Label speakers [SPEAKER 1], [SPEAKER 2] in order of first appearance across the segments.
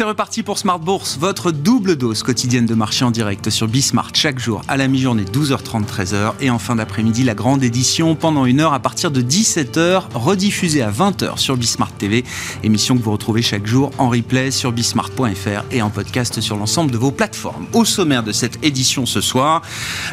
[SPEAKER 1] C'est reparti pour Smart Bourse, votre double dose quotidienne de marché en direct sur Bismart chaque jour à la mi-journée 12h30 13h et en fin d'après-midi la grande édition pendant une heure à partir de 17h rediffusée à 20h sur Bismart TV, émission que vous retrouvez chaque jour en replay sur bismart.fr et en podcast sur l'ensemble de vos plateformes. Au sommaire de cette édition ce soir,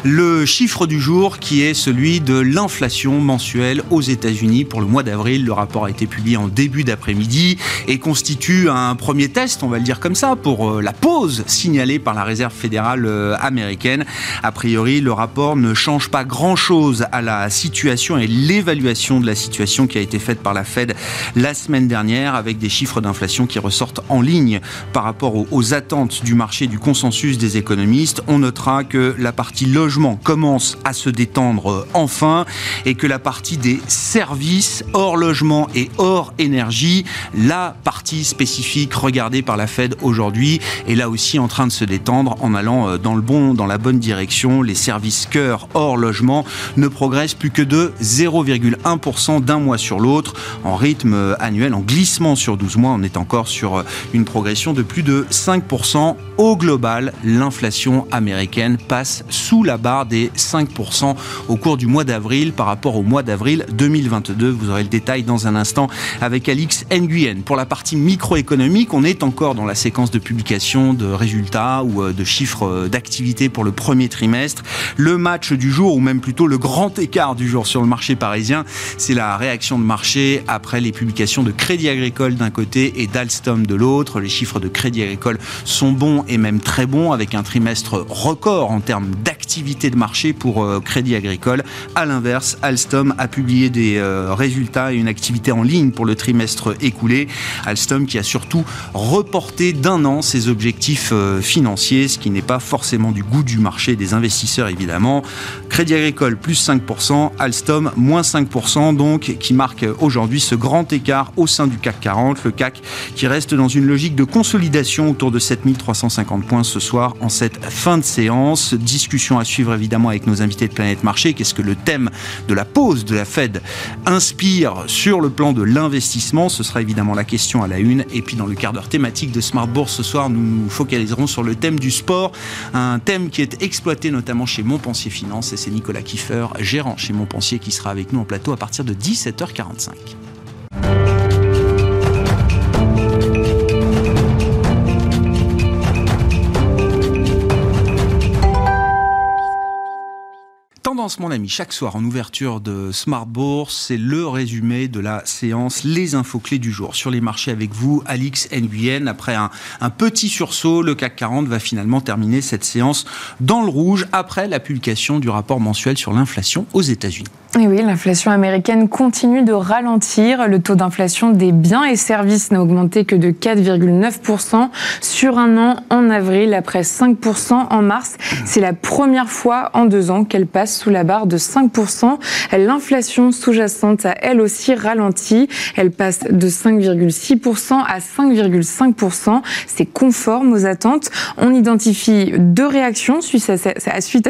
[SPEAKER 1] le chiffre du jour qui est celui de l'inflation mensuelle aux États-Unis pour le mois d'avril. Le rapport a été publié en début d'après-midi et constitue un premier test, on va le dire comme ça, pour euh, la pause signalée par la Réserve fédérale euh, américaine. A priori, le rapport ne change pas grand-chose à la situation et l'évaluation de la situation qui a été faite par la Fed la semaine dernière, avec des chiffres d'inflation qui ressortent en ligne par rapport aux, attentes du marché, du consensus des économistes. On notera que la partie logement commence à se détendre euh, enfin et que la partie des services hors logement et hors énergie, la partie spécifique regardée par la Fed aujourd'hui est là aussi en train de se détendre en allant euh, dans le bon, dans la bonne direction. Les services cœur hors logement ne progressent plus que de 0,1% d'un mois sur l'autre en rythme euh, annuel, en glissement sur 12 mois. On est encore sur euh, une progression de plus de 5%. Au global, l'inflation américaine passe sous la barre des 5% au cours du mois d'avril par rapport au mois d'avril 2022. Vous aurez le détail dans un instant avec Alix Nguyen. Pour la partie microéconomique, on est encore dans la séquence de publication de résultats ou euh, de chiffres euh, d'activité pour le premier trimestre. Le match du jour, ou même plutôt le grand écart du jour sur le marché parisien, c'est la réaction de marché après les publications de Crédit Agricole d'un côté et d'Alstom de l'autre. Les chiffres de Crédit Agricole sont bons et même très bons, avec un trimestre record en termes d'activité de marché pour euh, Crédit Agricole. À l'inverse, Alstom a publié des résultats et une activité en ligne pour le trimestre écoulé. Alstom qui a surtout reporté d'un an ses objectifs euh, financiers, ce qui n'est pas forcément du goût du marché des investisseurs évidemment. Crédit Agricole plus 5%, Alstom moins 5%, donc qui marque aujourd'hui ce grand écart au sein du CAC 40. Le CAC qui reste dans une logique de consolidation autour de 7350 points ce soir en cette fin de séance. Discussion à suivre évidemment avec nos invités de Planète Marché. Qu'est-ce que le thème de la pause de la Fed inspire sur le plan de l'investissement? Ce sera évidemment la question à la une. Et puis dans le quart d'heure thématique de Smart Bourse ce soir, nous nous focaliserons sur le thème du sport, un thème qui est exploité notamment chez Montpensier Finance. Et c'est Nicolas Kiffer, gérant chez Montpensier, qui sera avec nous en plateau à partir de 17h45. Mon ami, chaque soir en ouverture de Smart Bourse, c'est le résumé de la séance, les infos clés du jour. Sur les marchés avec vous, Alix Nguyen. Après un, un petit sursaut, le CAC 40 va finalement terminer cette séance dans le rouge après la publication du rapport mensuel sur l'inflation aux États-Unis.
[SPEAKER 2] Et oui, l'inflation américaine continue de ralentir. Le taux d'inflation des biens et services n'a augmenté que de 4,9% sur un an en avril, après 5% en mars. C'est la première fois en deux ans qu'elle passe sous la barre de 5%. L'inflation sous-jacente a elle aussi ralenti. Elle passe de 5,6% à 5,5%. C'est conforme aux attentes. On identifie deux réactions suite à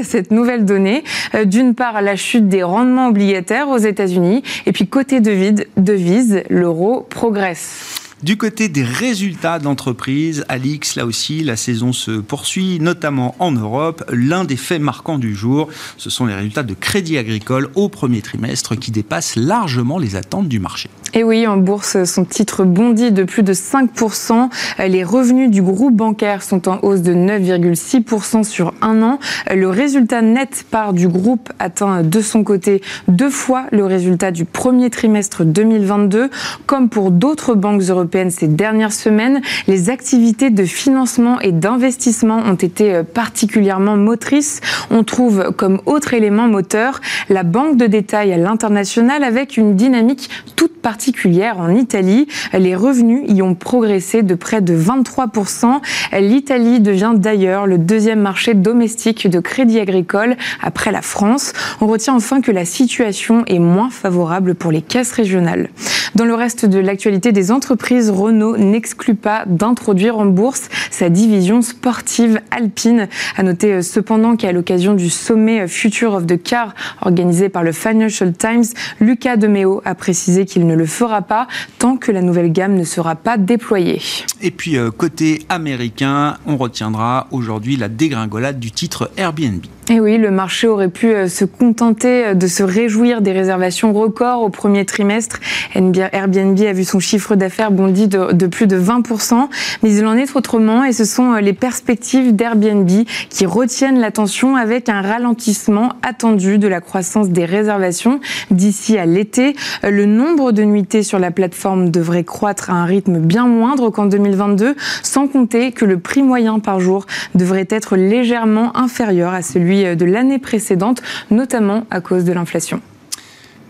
[SPEAKER 2] cette nouvelle donnée. Euh, d'une part, la chute des rendements obligataire aux États-Unis. Et puis côté devise, l'euro progresse.
[SPEAKER 1] Du côté des résultats d'entreprise, Alix, là aussi, la saison se poursuit, notamment en Europe. L'un des faits marquants du jour, ce sont les résultats de Crédit Agricole au premier trimestre qui dépassent largement les attentes du marché.
[SPEAKER 2] Et oui, en bourse, son titre bondit de plus de 5%. Les revenus du groupe bancaire sont en hausse de 9,6% sur un an. Le résultat net part du groupe atteint de son côté deux fois le résultat du premier trimestre 2022. Comme pour d'autres banques européennes ces dernières semaines, les activités de financement et d'investissement ont été particulièrement motrices. On trouve comme autre élément moteur la banque de détail à l'international avec une dynamique toute particulière particulière en Italie. Les revenus y ont progressé de près de 23%. L'Italie devient d'ailleurs le deuxième marché domestique de crédit agricole après la France. On retient enfin que la situation est moins favorable pour les caisses régionales. Dans le reste de l'actualité des entreprises, Renault n'exclut pas d'introduire en bourse sa division sportive alpine. À noter cependant qu'à l'occasion du sommet Future of the Car organisé par le Financial Times, Lucas Demeo a précisé qu'il ne le fera pas tant que la nouvelle gamme ne sera pas déployée.
[SPEAKER 1] Et puis euh, côté américain, on retiendra aujourd'hui la dégringolade du titre Airbnb.
[SPEAKER 2] Et oui, le marché aurait pu euh, se contenter euh, de se réjouir des réservations records au premier trimestre. Airbnb a vu son chiffre d'affaires bondi de, plus de 20%, mais il en est autrement et ce sont les perspectives d'Airbnb qui retiennent l'attention avec un ralentissement attendu de la croissance des réservations d'ici à l'été. Le nombre de nuitées sur la plateforme devrait croître à un rythme bien moindre qu'en 2022, sans compter que le prix moyen par jour devrait être légèrement inférieur à celui de l'année précédente, notamment à cause de l'inflation.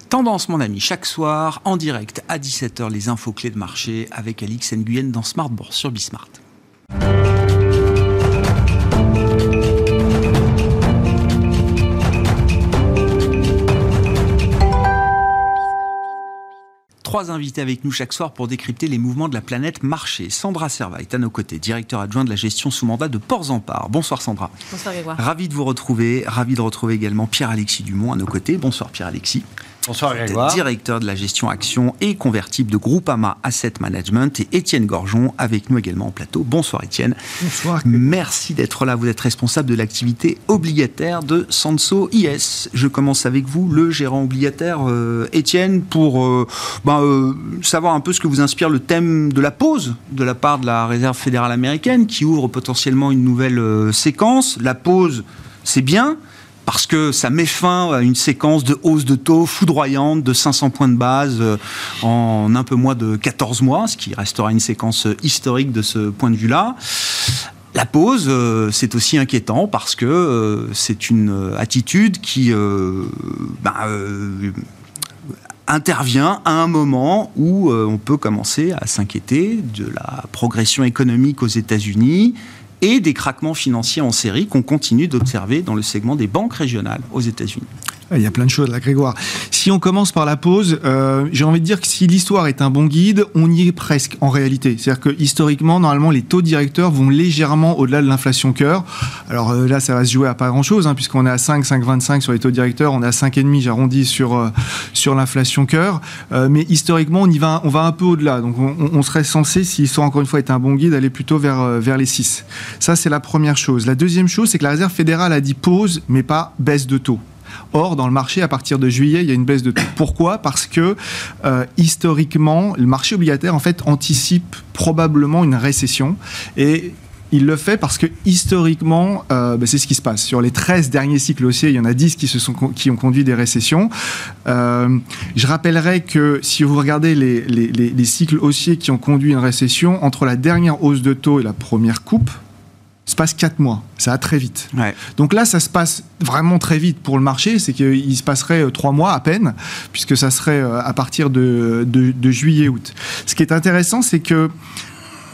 [SPEAKER 1] Tendance, mon ami, chaque soir, en direct à 17h, les infos clés de marché avec Alix Nguyen dans Smart Bourse sur Bismart. Trois invités avec nous chaque soir pour décrypter les mouvements de la planète marché. Sandra Serva est à nos côtés, directeur adjoint de la gestion sous mandat de Ports en Part. Bonsoir Sandra.
[SPEAKER 3] Bonsoir Grégoire.
[SPEAKER 1] Ravi de vous retrouver. Ravi de retrouver également Pierre-Alexis Dumont à nos côtés. Bonsoir Pierre-Alexis.
[SPEAKER 4] Bonsoir Grégoire.
[SPEAKER 1] Directeur de la gestion action et convertible de Groupama Asset Management et Étienne Gorgeon avec nous également en plateau. Bonsoir Étienne.
[SPEAKER 4] Bonsoir.
[SPEAKER 1] Merci d'être là. Vous êtes responsable de l'activité obligataire de Sanso IS. Je commence avec vous, le gérant obligataire euh, Étienne, pour euh, ben, euh, savoir un peu ce que vous inspire le thème de la pause de la part de la Réserve fédérale américaine qui ouvre potentiellement une nouvelle séquence. La pause, c'est bien parce que ça met fin à une séquence de hausse de taux foudroyante de 500 points de base euh, en un peu moins de 14 mois, ce qui restera une séquence historique de ce point de vue-là. La pause, euh, c'est aussi inquiétant parce que euh, c'est une attitude qui ben, intervient à un moment où on peut commencer à s'inquiéter de la progression économique aux États-Unis, et des craquements financiers en série qu'on continue d'observer dans le segment des banques régionales aux États-Unis.
[SPEAKER 4] Il y a plein de choses là, Grégoire. Si on commence par la pause, euh, j'ai envie de dire que si l'histoire est un bon guide, on y est presque en réalité. C'est-à-dire que historiquement, normalement, les taux directeurs vont légèrement au-delà de l'inflation cœur. Alors euh, là, ça va se jouer à pas grand-chose, hein, puisqu'on est à 5, 5,25 sur les taux directeurs, on est à 5,5, j'arrondis sur, euh, sur l'inflation cœur. mais historiquement, on y va, on va un peu au-delà. Donc on, on, serait censé, si l'histoire encore une fois est un bon guide, aller plutôt vers, vers les 6. Ça, c'est la première chose. La deuxième chose, c'est que la Réserve fédérale a dit pause, mais pas baisse de taux. Or, dans le marché, à partir de juillet, il y a une baisse de taux. Pourquoi? Parce que euh, historiquement, le marché obligataire en fait anticipe probablement une récession et il le fait parce que historiquement, euh, bah, c'est ce qui se passe. Sur les 13 derniers cycles haussiers, il y en a 10 qui, se sont, qui ont conduit des récessions. Euh, je rappellerai que si vous regardez les, les, les, cycles haussiers qui ont conduit une récession, entre la dernière hausse de taux et la première coupe, se passe 4 mois. Ça va très vite. Donc là, ça se passe vraiment très vite pour le marché. C'est qu'il se passerait 3 euh, mois à peine, puisque ça serait euh, à partir de, de, juillet-août. Ce qui est intéressant, c'est que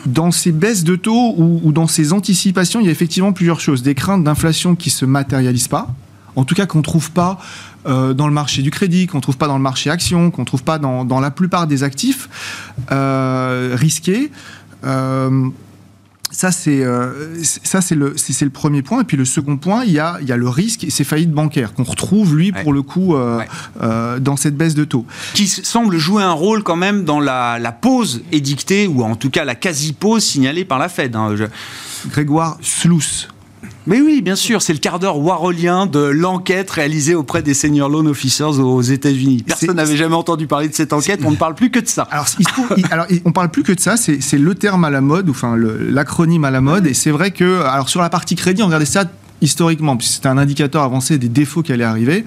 [SPEAKER 4] dans ces baisses de taux ou, dans ces anticipations, il y a effectivement plusieurs choses. Des craintes d'inflation qui ne se matérialisent pas, en tout cas qu'on ne trouve pas euh, dans le marché du crédit, qu'on ne trouve pas dans le marché action, qu'on ne trouve pas dans, dans, la plupart des actifs risqués. Ça, c'est euh, le, le premier point. Et puis le second point, il y a, il y a le risque, c'est faillite bancaire qu'on retrouve, lui, pour le coup, euh, euh, dans cette baisse de taux.
[SPEAKER 1] Qui semble jouer un rôle quand même dans la, la pause édictée, ou en tout cas la quasi-pause signalée par la Fed. Hein.
[SPEAKER 4] Grégoire Sluss,
[SPEAKER 1] mais oui, bien sûr, c'est le quart d'heure warolien de l'enquête réalisée auprès des senior loan officers aux États-Unis. Personne n'avait jamais entendu parler de cette enquête, on ne parle plus que de ça.
[SPEAKER 4] Alors, il alors on parle plus que de ça, c'est le terme à la mode, enfin l'acronyme à la mode, et c'est vrai que, alors sur la partie crédit, on regardait ça historiquement, puisque c'était un indicateur avancé des défauts qui allaient arriver.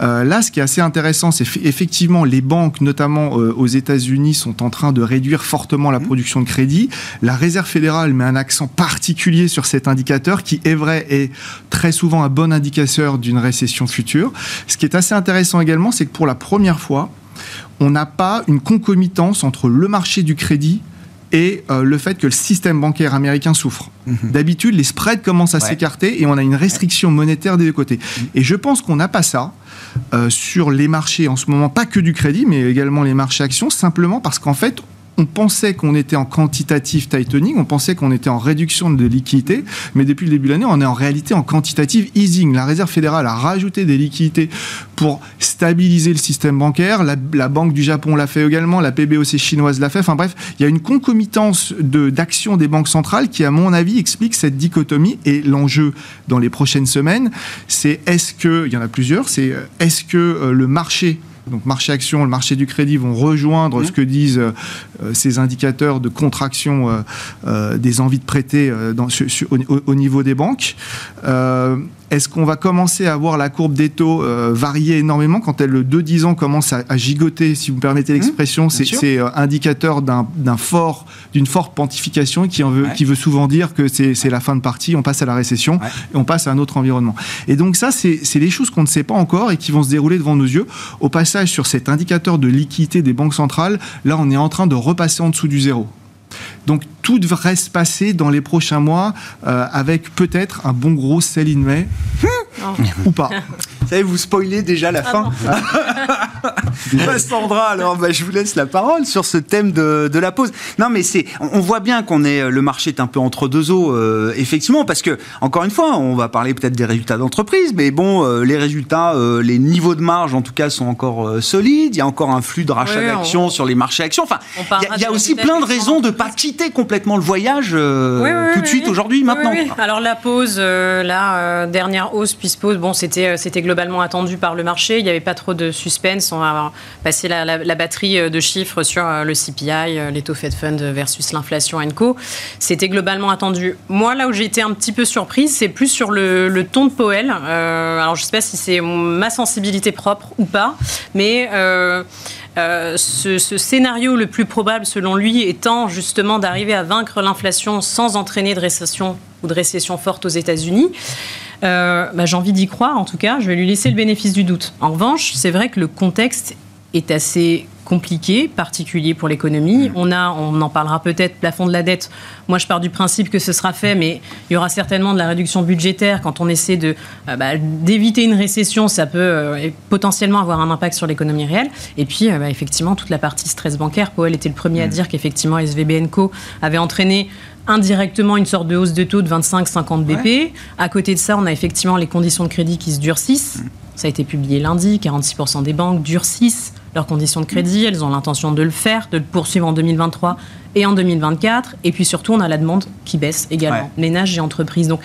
[SPEAKER 4] Euh, là, ce qui est assez intéressant, c'est effectivement les banques, notamment euh, aux États-Unis, sont en train de réduire fortement la mmh. production de crédit. La Réserve fédérale met un accent particulier sur cet indicateur, qui est vrai est très souvent un bon indicateur d'une récession future. Ce qui est assez intéressant également, c'est que pour la première fois, on n'a pas une concomitance entre le marché du crédit et euh, le fait que le système bancaire américain souffre. Mhm. D'habitude, les spreads commencent à s'écarter et on a une restriction monétaire des deux côtés. Mhm. Et je pense qu'on n'a pas ça euh, sur les marchés en ce moment, pas que du crédit, mais également les marchés actions, simplement parce qu'en fait, on pensait qu'on était en quantitative tightening, on pensait qu'on était en réduction de liquidités, mais depuis le début de l'année, on est en réalité en quantitative easing. La Réserve fédérale a rajouté des liquidités pour stabiliser le système bancaire. La, Banque du Japon l'a fait également, la PBOC chinoise l'a fait. Enfin bref, il y a une concomitance d'actions des banques centrales qui, à mon avis, explique cette dichotomie. Et l'enjeu dans les prochaines semaines, c'est est-ce que, il y en a plusieurs, c'est euh, est-ce que euh, le marché donc marché action, le marché du crédit vont rejoindre ce que disent euh, ces indicateurs de contraction euh, euh, des envies de prêter dans, au, niveau des banques. Est-ce qu'on va commencer à voir la courbe des taux varier énormément quand elle, le 2-10 ans commence à, gigoter, si vous me permettez mmh, l'expression? C'est indicateur d'un fort, d'une forte pontification qui, en veut, qui veut souvent dire que c'est la fin de partie, on passe à la récession et on passe à un autre environnement. Et donc ça, c'est des choses qu'on ne sait pas encore et qui vont se dérouler devant nos yeux. Au passage, sur cet indicateur de liquidité des banques centrales, là, on est en train de repasser en dessous du zéro. Donc tout devrait se passer dans les prochains mois euh, avec peut-être un bon gros sell in May ou pas.
[SPEAKER 1] Vous savez, vous spoilez déjà la fin. bah, Sandra, alors bah, je vous laisse la parole sur ce thème de, de la pause. Non, mais c'est, on voit bien qu'on est, le marché est un peu entre deux eaux, euh, effectivement, parce que encore une fois, on va parler peut-être des résultats d'entreprise, mais bon, euh, les résultats, euh, les niveaux de marge en tout cas sont encore solides. Il y a encore un flux de rachat d'actions sur les marchés actions. Enfin, il y a, aussi plein de raisons de pas quitter complètement le voyage tout de suite aujourd'hui, maintenant.
[SPEAKER 3] Alors la pause, la dernière hausse puis pause, bon, c'était c'était global globalement attendu par le marché. Il n'y avait pas trop de suspense. On va passer la, batterie euh, de chiffres sur euh, le CPI, euh, les taux Fed Fund versus l'inflation Co. C'était globalement attendu. Moi, là où j'ai été un petit peu surprise, c'est plus sur le, ton de Powell. alors, je ne sais pas si c'est ma sensibilité propre ou pas, mais... ce, ce, scénario le plus probable, selon lui, étant justement d'arriver à vaincre l'inflation sans entraîner de récession ou de récession forte aux États-Unis. Euh, bah, j'ai envie d'y croire, en tout cas, je vais lui laisser le bénéfice du doute. En revanche, c'est vrai que le contexte est assez compliqué, particulier pour l'économie. Mm. On a, on en parlera peut-être, plafond de la dette. Moi, je pars du principe que ce sera fait, mais il y aura certainement de la réduction budgétaire quand on essaie de euh, bah, d'éviter une récession. Ça peut euh, potentiellement avoir un impact sur l'économie réelle. Et puis, bah, effectivement, toute la partie stress bancaire. Powell était le premier à mm. dire qu'effectivement, SVBNco avait entraîné indirectement une sorte de hausse de taux de 25-50 BP. À côté de ça, on a effectivement les conditions de crédit qui se durcissent. Mm. Ça a été publié lundi, 46% des banques durcissent leurs conditions de crédit, elles ont l'intention de le faire, de le poursuivre en 2023 et en 2024. Et puis surtout, on a la demande qui baisse également, ménages et entreprises. Donc,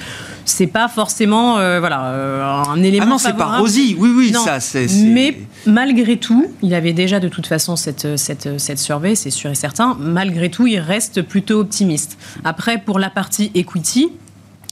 [SPEAKER 3] c'est pas forcément euh, voilà, euh, un élément.
[SPEAKER 1] Ah non, c'est pas rosy, oui, oui, ça, c'est.
[SPEAKER 3] Mais malgré tout, il avait déjà de toute façon cette, cette, cette survey, c'est sûr et certain. Malgré tout, il reste plutôt optimiste. Après, pour la partie equity,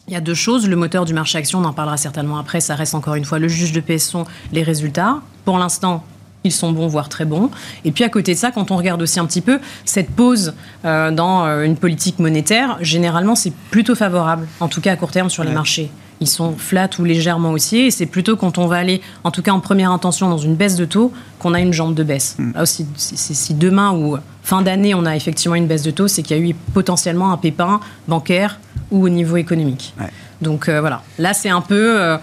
[SPEAKER 3] il y a deux choses. Le moteur du marché action, on en parlera certainement après. Ça reste encore une fois le juge de paix sont les résultats. Pour l'instant, ils sont bons, voire très bons. Et puis à côté de ça, quand on regarde aussi un petit peu, cette pause euh, dans euh, une politique monétaire, généralement, c'est plutôt favorable, en tout cas à court terme sur les marchés. Ils sont flats ou légèrement haussiers, et c'est plutôt quand on va aller, en tout cas en première intention, dans une baisse de taux, qu'on a une jambe de baisse. Hmm. Là aussi, si demain ou fin d'année, on a effectivement une baisse de taux, c'est qu'il y a eu potentiellement un pépin bancaire ou au niveau économique. Donc euh, voilà, là c'est un peu... Euh,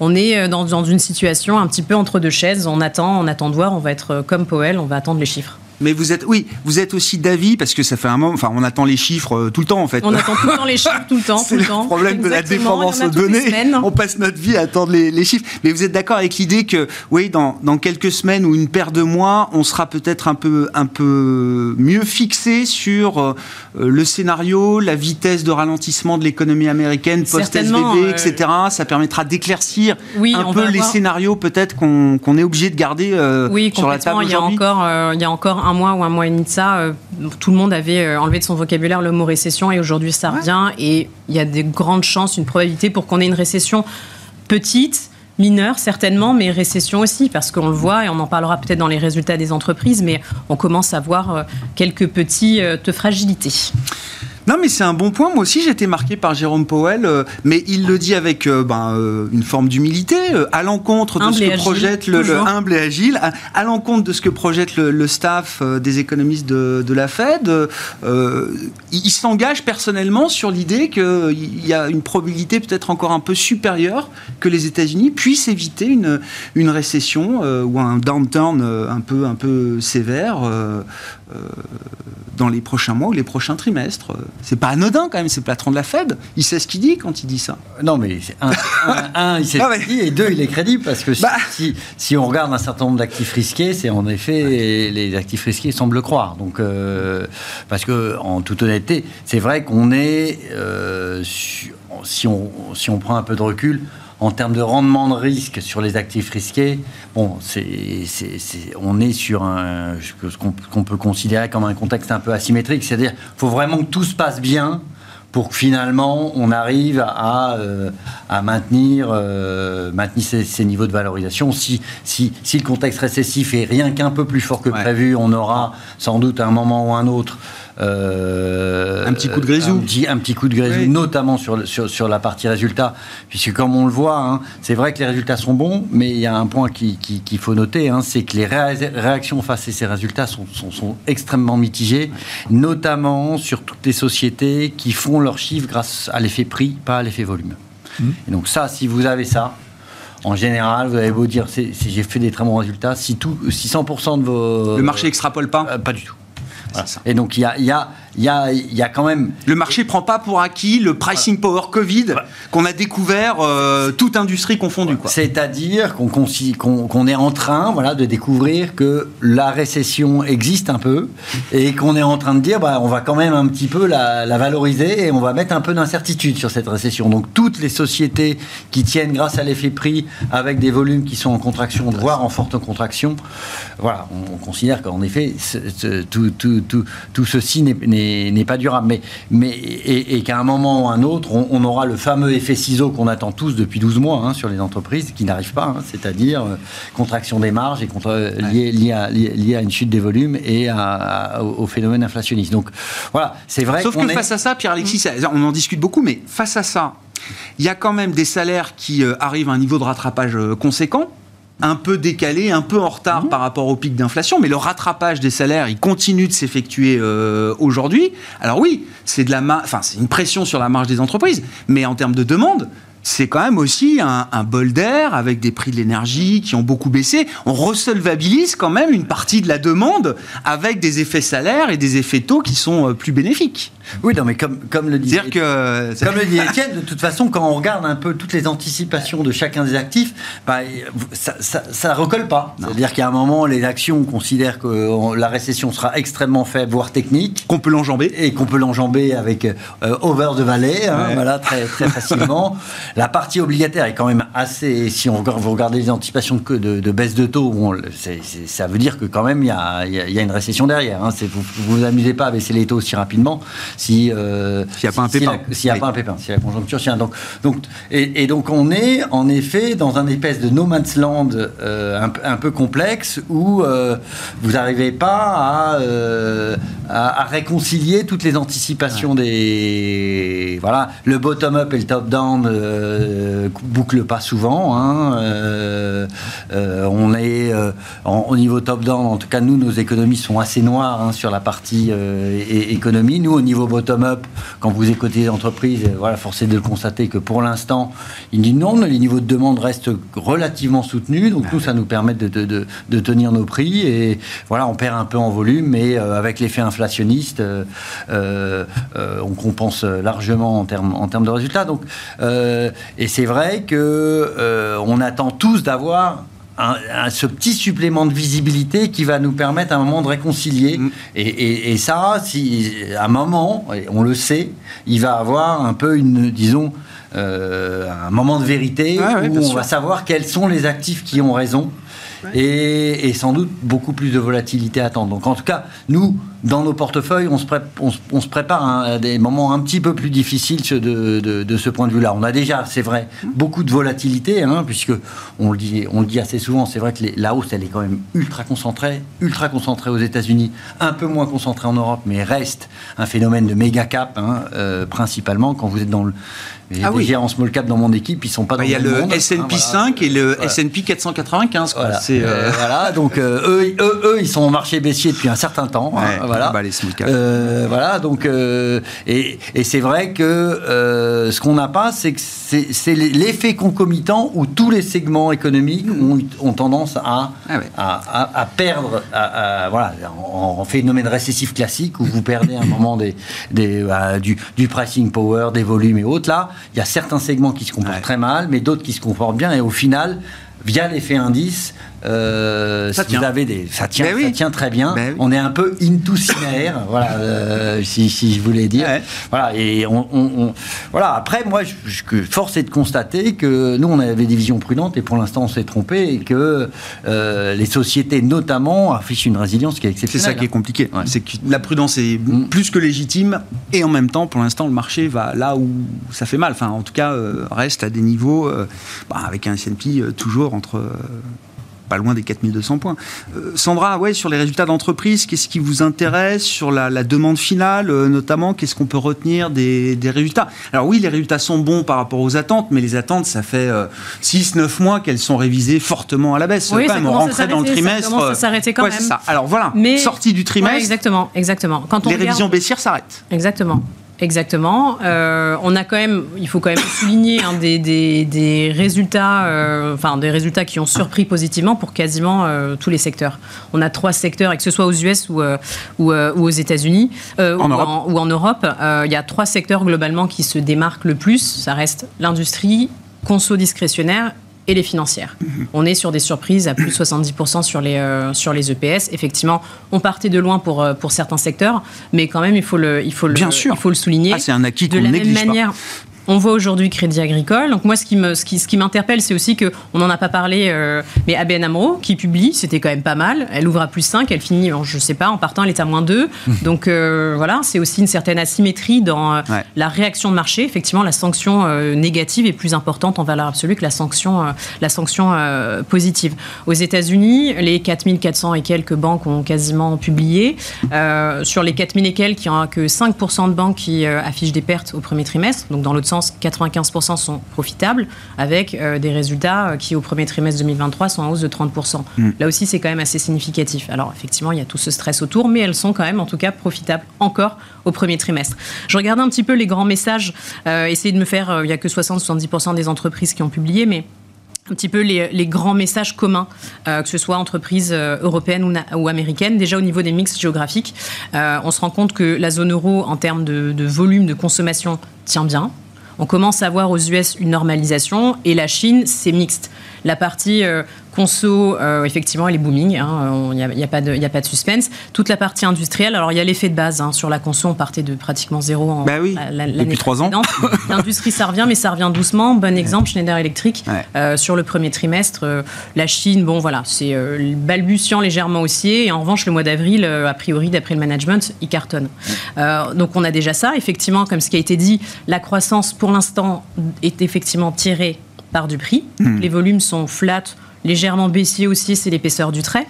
[SPEAKER 3] on est euh, dans, dans, une situation un petit peu entre deux chaises. On attend, on attend de voir. On va être comme Powell, on va attendre les chiffres.
[SPEAKER 1] Mais vous êtes, oui, vous êtes aussi d'avis parce que ça fait un moment. Enfin, on attend les chiffres euh, tout le temps en fait.
[SPEAKER 3] On attend tout le temps les chiffres, tout le temps,
[SPEAKER 1] tout le temps. Problème de la dépendance aux données. On passe notre vie à attendre les, chiffres. Mais vous êtes d'accord avec l'idée que, oui, dans, dans, quelques semaines ou une paire de mois, on sera peut-être un peu, un peu mieux fixé sur euh, le scénario, la vitesse de ralentissement de l'économie américaine post-SVB, etc. Ça permettra d'éclaircir un peu les scénarios peut-être qu'on est obligé de garder euh, sur la table.
[SPEAKER 3] Il y a encore, il y a encore un un mois ou un mois et demi de ça, euh, tout le monde avait euh, enlevé de son vocabulaire le mot récession et aujourd'hui ça revient et il y a des grandes chances, une probabilité pour qu'on ait une récession petite, mineure certainement, mais récession aussi, parce qu'on le voit et on en parlera peut-être dans les résultats des entreprises, mais on commence à voir euh, quelques petites fragilités.
[SPEAKER 1] Non, mais c'est un bon point. Moi aussi, j'ai été marqué par Jérôme Powell, euh, mais il le dit avec euh, ben, euh, une forme d'humilité, à l'encontre de
[SPEAKER 3] Humble
[SPEAKER 1] ce que
[SPEAKER 3] agile,
[SPEAKER 1] projette le, humble et agile, à, l'encontre de ce que projette le, staff des économistes de, de la Fed. Il il s'engage personnellement sur l'idée qu'il y a une probabilité peut-être encore un peu supérieure que les États-Unis puissent éviter une, une récession ou un downturn un peu, un peu sévère. Dans les prochains mois ou les prochains trimestres. C'est pas anodin quand même, c'est le patron de la Fed. Il sait ce qu'il dit quand il dit ça.
[SPEAKER 5] Non, mais un, un, un, il s'est
[SPEAKER 1] Ah ouais.
[SPEAKER 5] dit, et deux, il est crédible parce que si,
[SPEAKER 1] Bah.
[SPEAKER 5] si, si on regarde un certain nombre d'actifs risqués, c'est en effet les actifs risqués semblent le croire. Donc, euh, parce que en toute honnêteté, c'est vrai qu'on est, euh, si on si on prend un peu de recul. En termes de rendement de risque sur les actifs risqués, bon, c'est, on est sur un, ce qu'on, peut considérer comme un contexte un peu asymétrique. C'est-à-dire, qu'il faut vraiment que tout se passe bien pour que finalement on arrive à, euh, à maintenir, euh, maintenir ces, ces niveaux de valorisation. Si, si, si le contexte récessif est rien qu'un peu plus fort que
[SPEAKER 1] Ouais.
[SPEAKER 5] prévu, on aura sans doute à un moment ou un autre euh,
[SPEAKER 1] Un petit coup de grisou.
[SPEAKER 5] Un petit, un petit coup de grisou,
[SPEAKER 1] Oui.
[SPEAKER 5] notamment sur, sur, sur la partie résultat. Puisque comme on le voit, hein, c'est vrai que les résultats sont bons, mais il y a un point qui- qui- qu'il faut noter, hein, c'est que les réa- réactions face à ces résultats sont, sont- sont extrêmement mitigées, notamment sur toutes les sociétés qui font leurs chiffres grâce à l'effet prix, pas à l'effet volume. Et donc ça, si vous avez ça, en général, vous avez beau dire, j'ai fait des très bons résultats, si, tout, si 100% de vos...
[SPEAKER 1] Le marché extrapole pas.
[SPEAKER 5] Euh, pas du tout. Et donc il y, a, il y, a, y a quand même
[SPEAKER 1] Le marché prend pas pour acquis le pricing power Covid qu'on a découvert euh, toute industrie confondue.
[SPEAKER 5] C'est-à-dire qu'on est en train voilà, de découvrir que la récession existe un peu et qu'on est en train de dire bah, on va quand même un petit peu la, la valoriser et on va mettre un peu d'incertitude sur cette récession. Donc toutes les sociétés qui tiennent grâce à l'effet prix avec des volumes qui sont en contraction, voire en forte contraction, voilà, on, on considère qu'en effet ce- ce- tout, tout, tout, tout ceci n'est- n'est pas durable. Mais, mais, et, et qu'à un moment ou un autre, on, on aura le fameux effet ciseau qu'on attend tous depuis 12 mois hein, sur les entreprises qui n'arrivent pas, hein, c'est-à-dire euh, contraction des marges et contre, liée à, une chute des volumes et à- à- au, phénomène inflationniste. Donc voilà, c'est vrai
[SPEAKER 1] Sauf
[SPEAKER 5] qu'on
[SPEAKER 1] que
[SPEAKER 5] est-
[SPEAKER 1] face à ça, Pierre-Alexis, ça- on en discute beaucoup, mais face à ça, il y a quand même des salaires qui euh, arrivent à un niveau de rattrapage euh, conséquent un peu décalé, un peu en retard par rapport au pic d'inflation, mais le rattrapage des salaires, il continue de s'effectuer euh, aujourd'hui. Alors oui, c'est de la, enfin c'est une pression sur la marge des entreprises, mais en termes de demande. C'est quand même aussi un, un bol d'air avec des prix de l'énergie qui ont beaucoup baissé. On resolvabilise quand même une partie de la demande avec des effets salaires et des effets taux qui sont euh, plus bénéfiques.
[SPEAKER 5] Oui, non, mais comme, comme le disait
[SPEAKER 1] que
[SPEAKER 5] Comme le dit Étienne, de toute façon, quand on regarde un peu toutes les anticipations de chacun des actifs, bah, ça, ça, ça recolle pas. C'est-à-dire qu'à un moment, les actions considèrent que euh, la récession sera extrêmement faible, voire technique,
[SPEAKER 1] qu'on peut l'enjamber.
[SPEAKER 5] et qu'on peut l'enjamber avec euh, over the valley, hein,
[SPEAKER 1] Ouais.
[SPEAKER 5] voilà, très, très facilement. la partie obligataire est quand même assez. Si on regarde, vous regardez les anticipations de, de, de baisse de taux, bon, ça veut dire que quand même il y a, y a- il y a une récession derrière. Hein. Vous vous vous amusez pas à baisser les taux aussi rapidement si euh,
[SPEAKER 1] S'il y a pas un pépin.
[SPEAKER 5] S'il n'y a
[SPEAKER 1] Oui.
[SPEAKER 5] pas un pépin, si la conjoncture tient. Donc, donc, et, et donc on est en effet dans un espèce de no man's land euh, un, un peu complexe où euh, vous n'arrivez pas à, à, à réconcilier toutes les anticipations des voilà le bottom up et le top down bouclent pas souvent. hein. On est en- au niveau top down, en tout cas nous nos économies sont assez noires hein, sur la partie économie. Nous au niveau bottom up, quand vous écoutez les entreprises, euh, voilà, force est de le constater que pour l'instant, il dit non, les niveaux de demande restent relativement soutenus. Donc nous, ça nous permet de, tenir nos prix. Et voilà, on perd un peu en volume, mais euh, avec l'effet inflationniste, euh, euh, on compense largement en termes en termes de résultats. Donc, et c'est vrai que on attend tous d'avoir un- un- ce petit supplément de visibilité qui va nous permettre à un moment de réconcilier.
[SPEAKER 1] Mm.
[SPEAKER 5] Et, et- et ça, si, à un moment, on le sait, il va avoir un peu une, disons, euh, un moment de vérité
[SPEAKER 1] Ouais,
[SPEAKER 5] où on
[SPEAKER 1] sûr.
[SPEAKER 5] va savoir quels sont les actifs qui ont raison et, et sans doute beaucoup plus de volatilité à attendre. Donc en tout cas, nous, dans nos portefeuilles, on se, pré- on se- on se prépare à des moments un petit peu plus difficiles de, de- de ce point de vue-là. On a déjà, c'est vrai, beaucoup de volatilité, hein, puisque on le dit, on le dit assez souvent. C'est vrai que les- la hausse, elle est quand même ultra concentrée, ultra concentrée aux États-Unis, un peu moins concentrée en Europe, mais reste un phénomène de méga cap, hein, euh, principalement quand vous êtes dans le j'ai
[SPEAKER 1] Ah
[SPEAKER 5] des
[SPEAKER 1] oui.
[SPEAKER 5] gérants small cap dans mon équipe, ils sont pas dans
[SPEAKER 1] Bah, Il y a
[SPEAKER 5] le
[SPEAKER 1] le
[SPEAKER 5] monde,
[SPEAKER 1] S&P
[SPEAKER 5] hein, voilà.
[SPEAKER 1] 5 et le
[SPEAKER 5] Voilà.
[SPEAKER 1] S&P 495. quoi.
[SPEAKER 5] Voilà.
[SPEAKER 1] C'est, euh,
[SPEAKER 5] Euh, voilà, donc euh, eux, eux, eux, ils sont au marché baissier depuis un certain temps. hein, voilà.
[SPEAKER 1] bah, les small caps.
[SPEAKER 5] Euh, voilà, donc euh, et, et c'est vrai que euh, ce qu'on n'a pas, c'est que c'est l'effet concomitant où tous les segments économiques ont, ont tendance à,
[SPEAKER 1] Ah ouais.
[SPEAKER 5] à, à- à perdre, à- à- voilà, en, en phénomène récessif classique où vous perdez un moment des, des, bah, du, du pricing power, des volumes et autres. Là, il y a certains segments qui se comportent
[SPEAKER 1] Ouais.
[SPEAKER 5] très mal, mais d'autres qui se comportent bien. Et au final, via l'effet indice, euh,
[SPEAKER 1] Ça
[SPEAKER 5] si
[SPEAKER 1] tient.
[SPEAKER 5] vous avez des, ça tient,
[SPEAKER 1] Ben oui.
[SPEAKER 5] ça tient très bien.
[SPEAKER 1] Ben oui.
[SPEAKER 5] On est un peu into cinéaire, voilà, euh, si, si je voulais dire.
[SPEAKER 1] Ouais.
[SPEAKER 5] Voilà, et on, on- on- voilà. Après, moi, je, je- que force est de constater que nous, on avait des visions prudentes et pour l'instant, on s'est trompé et que euh, les sociétés, notamment, affichent une résilience qui est
[SPEAKER 1] C'est
[SPEAKER 5] exceptionnelle.
[SPEAKER 1] ça qui est compliqué.
[SPEAKER 5] Ouais.
[SPEAKER 1] C'est que la prudence est
[SPEAKER 5] Mm.
[SPEAKER 1] plus que légitime et en même temps, pour l'instant, le marché va là où ça fait mal. Enfin, en tout cas, euh, reste à des niveaux euh, bah, avec un S&P euh, toujours entre euh, pas loin des 4200 points. Euh, Sandra, ouais, sur les résultats d'entreprise, qu'est-ce qui vous intéresse sur la, la demande finale, euh, notamment Qu'est-ce qu'on peut retenir des, des résultats? Alors oui, les résultats sont bons par rapport aux attentes, mais les attentes, ça fait 6-9 mois qu'elles sont révisées fortement à la baisse.
[SPEAKER 3] Oui,
[SPEAKER 1] Quand
[SPEAKER 3] ça
[SPEAKER 1] même, on rentrait dans le
[SPEAKER 3] s'arrêter, ça
[SPEAKER 1] trimestre.
[SPEAKER 3] commence à s'arrêter quand
[SPEAKER 1] ouais,
[SPEAKER 3] même.
[SPEAKER 1] ça. Alors voilà,
[SPEAKER 3] Mais-
[SPEAKER 1] sortie du
[SPEAKER 3] Ouais,
[SPEAKER 1] trimestre,
[SPEAKER 3] exactement, exactement. Quand on
[SPEAKER 1] les
[SPEAKER 3] regarde-
[SPEAKER 1] révisions baissières s'arrêtent.
[SPEAKER 3] Exactement. Exactement. Euh, on a quand même, il faut quand même souligner hein, des, des- des résultats, euh, enfin des résultats qui ont surpris positivement pour quasiment euh, tous les secteurs. On a trois secteurs, et que ce soit aux US ou, ou, ou aux États-Unis ou, ou en Europe, il y a trois secteurs globalement qui se démarquent le plus. Ça reste l'industrie, conso discrétionnaire et les financières.
[SPEAKER 1] Mhm.
[SPEAKER 3] On est sur des surprises à plus de 70% sur les, euh, sur les EPS. Effectivement, on partait de loin pour, euh, pour certains secteurs, mais quand même, il faut le, il faut le,
[SPEAKER 1] Bien sûr.
[SPEAKER 3] il faut le souligner.
[SPEAKER 1] Ah, c'est un acquis
[SPEAKER 3] de la même
[SPEAKER 1] pas.
[SPEAKER 3] On voit aujourd'hui Crédit Agricole. Donc moi, ce qui me, ce qui, ce qui m'interpelle, c'est aussi que on n'en a pas parlé, euh, mais ABN Amro qui publie, c'était quand même pas mal. Elle ouvre à plus 5, elle finit, en, je sais pas, en partant, elle est à moins 2. Donc euh, voilà, c'est aussi une certaine asymétrie dans euh,
[SPEAKER 1] Ouais.
[SPEAKER 3] la réaction de marché. Effectivement, la sanction négative est plus importante en valeur absolue que la sanction, la sanction positive. Aux États-Unis, les 4400 et quelques banques ont quasiment publié. Sur les 4000 et quelques, il n'y a que 5% de banques qui affichent des pertes au premier trimestre. Donc dans l'autre sens, 95% sont profitables, avec euh, des résultats euh, qui au premier trimestre 2023 sont en hausse de 30%.
[SPEAKER 1] Mm.
[SPEAKER 3] Là aussi, c'est quand même assez significatif. Alors effectivement, il y a tout ce stress autour, mais elles sont quand même en tout cas profitables encore au premier trimestre. Je regardais un petit peu les grands messages, euh, essayer de me faire, euh, il n'y a que 60-70% des entreprises qui ont publié, mais un petit peu les, les grands messages communs, euh, que ce soit entreprises euh, européennes ou, américaines. Déjà au niveau des mix géographiques, euh, on se rend compte que la zone euro, en termes de, de volume de consommation, tient bien. On commence à voir aux US une normalisation et la Chine, c'est mixte. La partie euh, conso, euh, effectivement, elle est booming. hein, Il n'y a, y a pas de- il y a pas de suspense. Toute la partie industrielle, alors il y a l'effet de base. hein, sur la conso, on partait de pratiquement zéro en,
[SPEAKER 1] Bah oui,
[SPEAKER 3] la- la-
[SPEAKER 1] depuis trois ans.
[SPEAKER 3] L'industrie, ça revient, mais ça revient doucement. Bon exemple, Schneider Electric.
[SPEAKER 1] Ouais.
[SPEAKER 3] Euh, sur le premier trimestre, la Chine, bon voilà, c'est balbutiant légèrement haussier. Et en revanche, le mois d'avril, a priori, d'après le management, il cartonne. Donc on a déjà ça. Effectivement, comme ce qui a été dit, la croissance pour l'instant est effectivement tirée par du prix. Les volumes sont flat, légèrement baissiers aussi, c'est l'épaisseur du trait.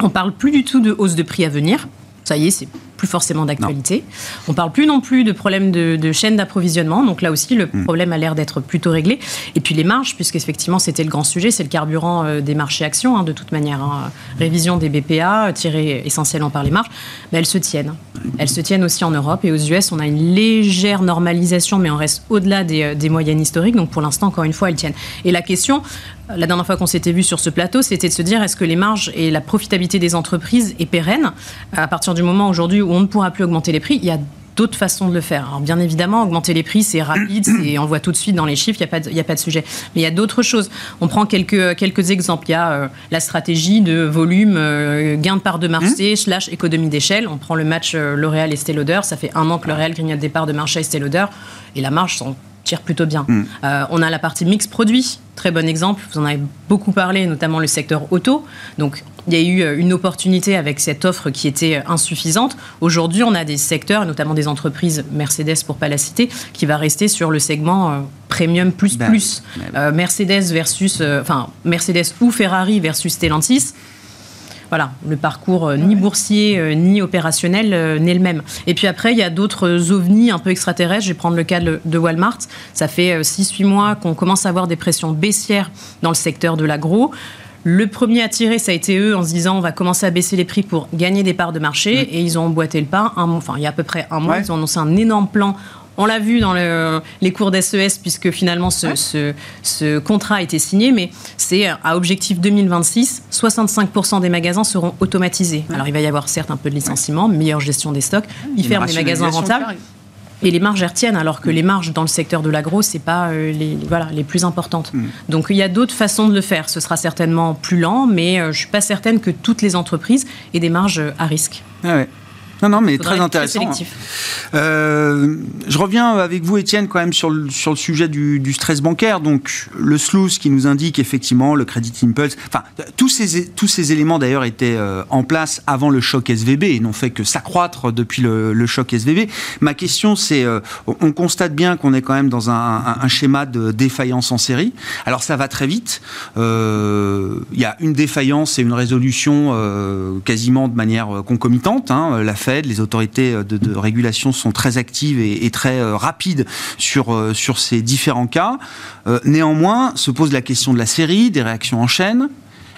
[SPEAKER 3] On parle plus du tout de hausse de prix à venir. Ça y est, c'est plus forcément d'actualité. On parle plus non plus de problème de, de chaîne d'approvisionnement. Donc là aussi, le problème a l'air d'être plutôt réglé. Et puis les marges, puisqu'effectivement, c'était le grand sujet, c'est le carburant euh, des marchés actions, hein, de toute manière. hein. Révision des BPA, tirée essentiellement par les marges, mais elles se tiennent. Elles se tiennent aussi en Europe. Et aux US, on a une légère normalisation, mais on reste au-delà des, euh, des moyennes historiques. Donc pour l'instant, encore une fois, elles tiennent. Et la question, la dernière fois qu'on s'était vu sur ce plateau, c'était de se dire est-ce que les marges et la profitabilité des entreprises est pérenne à partir du moment aujourd'hui où on ne pourra plus augmenter les prix Il y a d'autres façons de le faire. Alors bien évidemment, augmenter les prix, c'est rapide, c'est- on le voit tout de suite dans les chiffres, il n'y a, pas de- y a pas de sujet. Mais il y a d'autres choses. On prend quelques, quelques exemples. Il y a euh, la stratégie de volume, euh, gain de part de marché, slash économie d'échelle. On prend le match euh, L'Oréal et Estée Lauder. Ça fait un an que L'Oréal grignote des parts de marché à Estée Lauder. Et la marge s'en tire plutôt bien. Mm. on a la partie mix produit, très bon exemple. Vous en avez beaucoup parlé, notamment le secteur auto. Donc, il y a eu une opportunité avec cette offre qui était insuffisante. Aujourd'hui, on a des secteurs, notamment des entreprises, Mercedes pour pas la citer, qui va rester sur le segment premium plus ben plus. Ben Mercedes versus, enfin Mercedes ou Ferrari versus Stellantis voilà, le parcours euh, ni boursier euh, ni opérationnel euh, n'est le même. Et puis après, il y a d'autres ovnis un peu extraterrestres. Je vais prendre le cas de, Walmart. Ça fait 6-8 mois qu'on commence à avoir des pressions baissières dans le secteur de l'agro. Le premier à tirer, ça a été eux en se disant on va commencer à baisser les prix pour gagner des parts de marché. Mmh. Et ils ont emboîté le pas. enfin, il y a à peu près un mois, ils ont annoncé un énorme plan on l'a vu dans les cours d'SES, puisque finalement ce, contrat a été signé, mais c'est à objectif 2026, 65% des magasins seront automatisés. Alors il va y avoir certes un peu de licenciement, meilleure gestion des stocks, ils ferment les magasins rentables. Et les marges retiennent, alors que les marges dans le secteur de l'agro, c'est pas euh, les, voilà, les plus importantes. Mm. Donc il y a d'autres façons de le faire. Ce sera certainement plus lent, mais euh, je suis pas certaine que toutes les entreprises aient des marges à risque.
[SPEAKER 1] Ah non, non, mais très intéressant. Euh, je reviens avec vous, Étienne, quand même sur le, sur le sujet du, du stress bancaire. Donc, le SLOOS qui nous indique effectivement le Credit Impulse. Enfin, tous ces, tous ces éléments d'ailleurs étaient euh, en place avant le choc SVB et n'ont fait que s'accroître depuis le, le, choc SVB. Ma question, c'est euh, on constate bien qu'on est quand même dans un, un, schéma de défaillance en série. Alors, ça va très vite. Il y a une défaillance et une résolution quasiment de manière concomitante. Hein, la les autorités de, régulation sont très actives et, très euh, rapides sur, euh, sur ces différents cas. Euh, néanmoins, se pose la question de la série, des réactions en chaîne.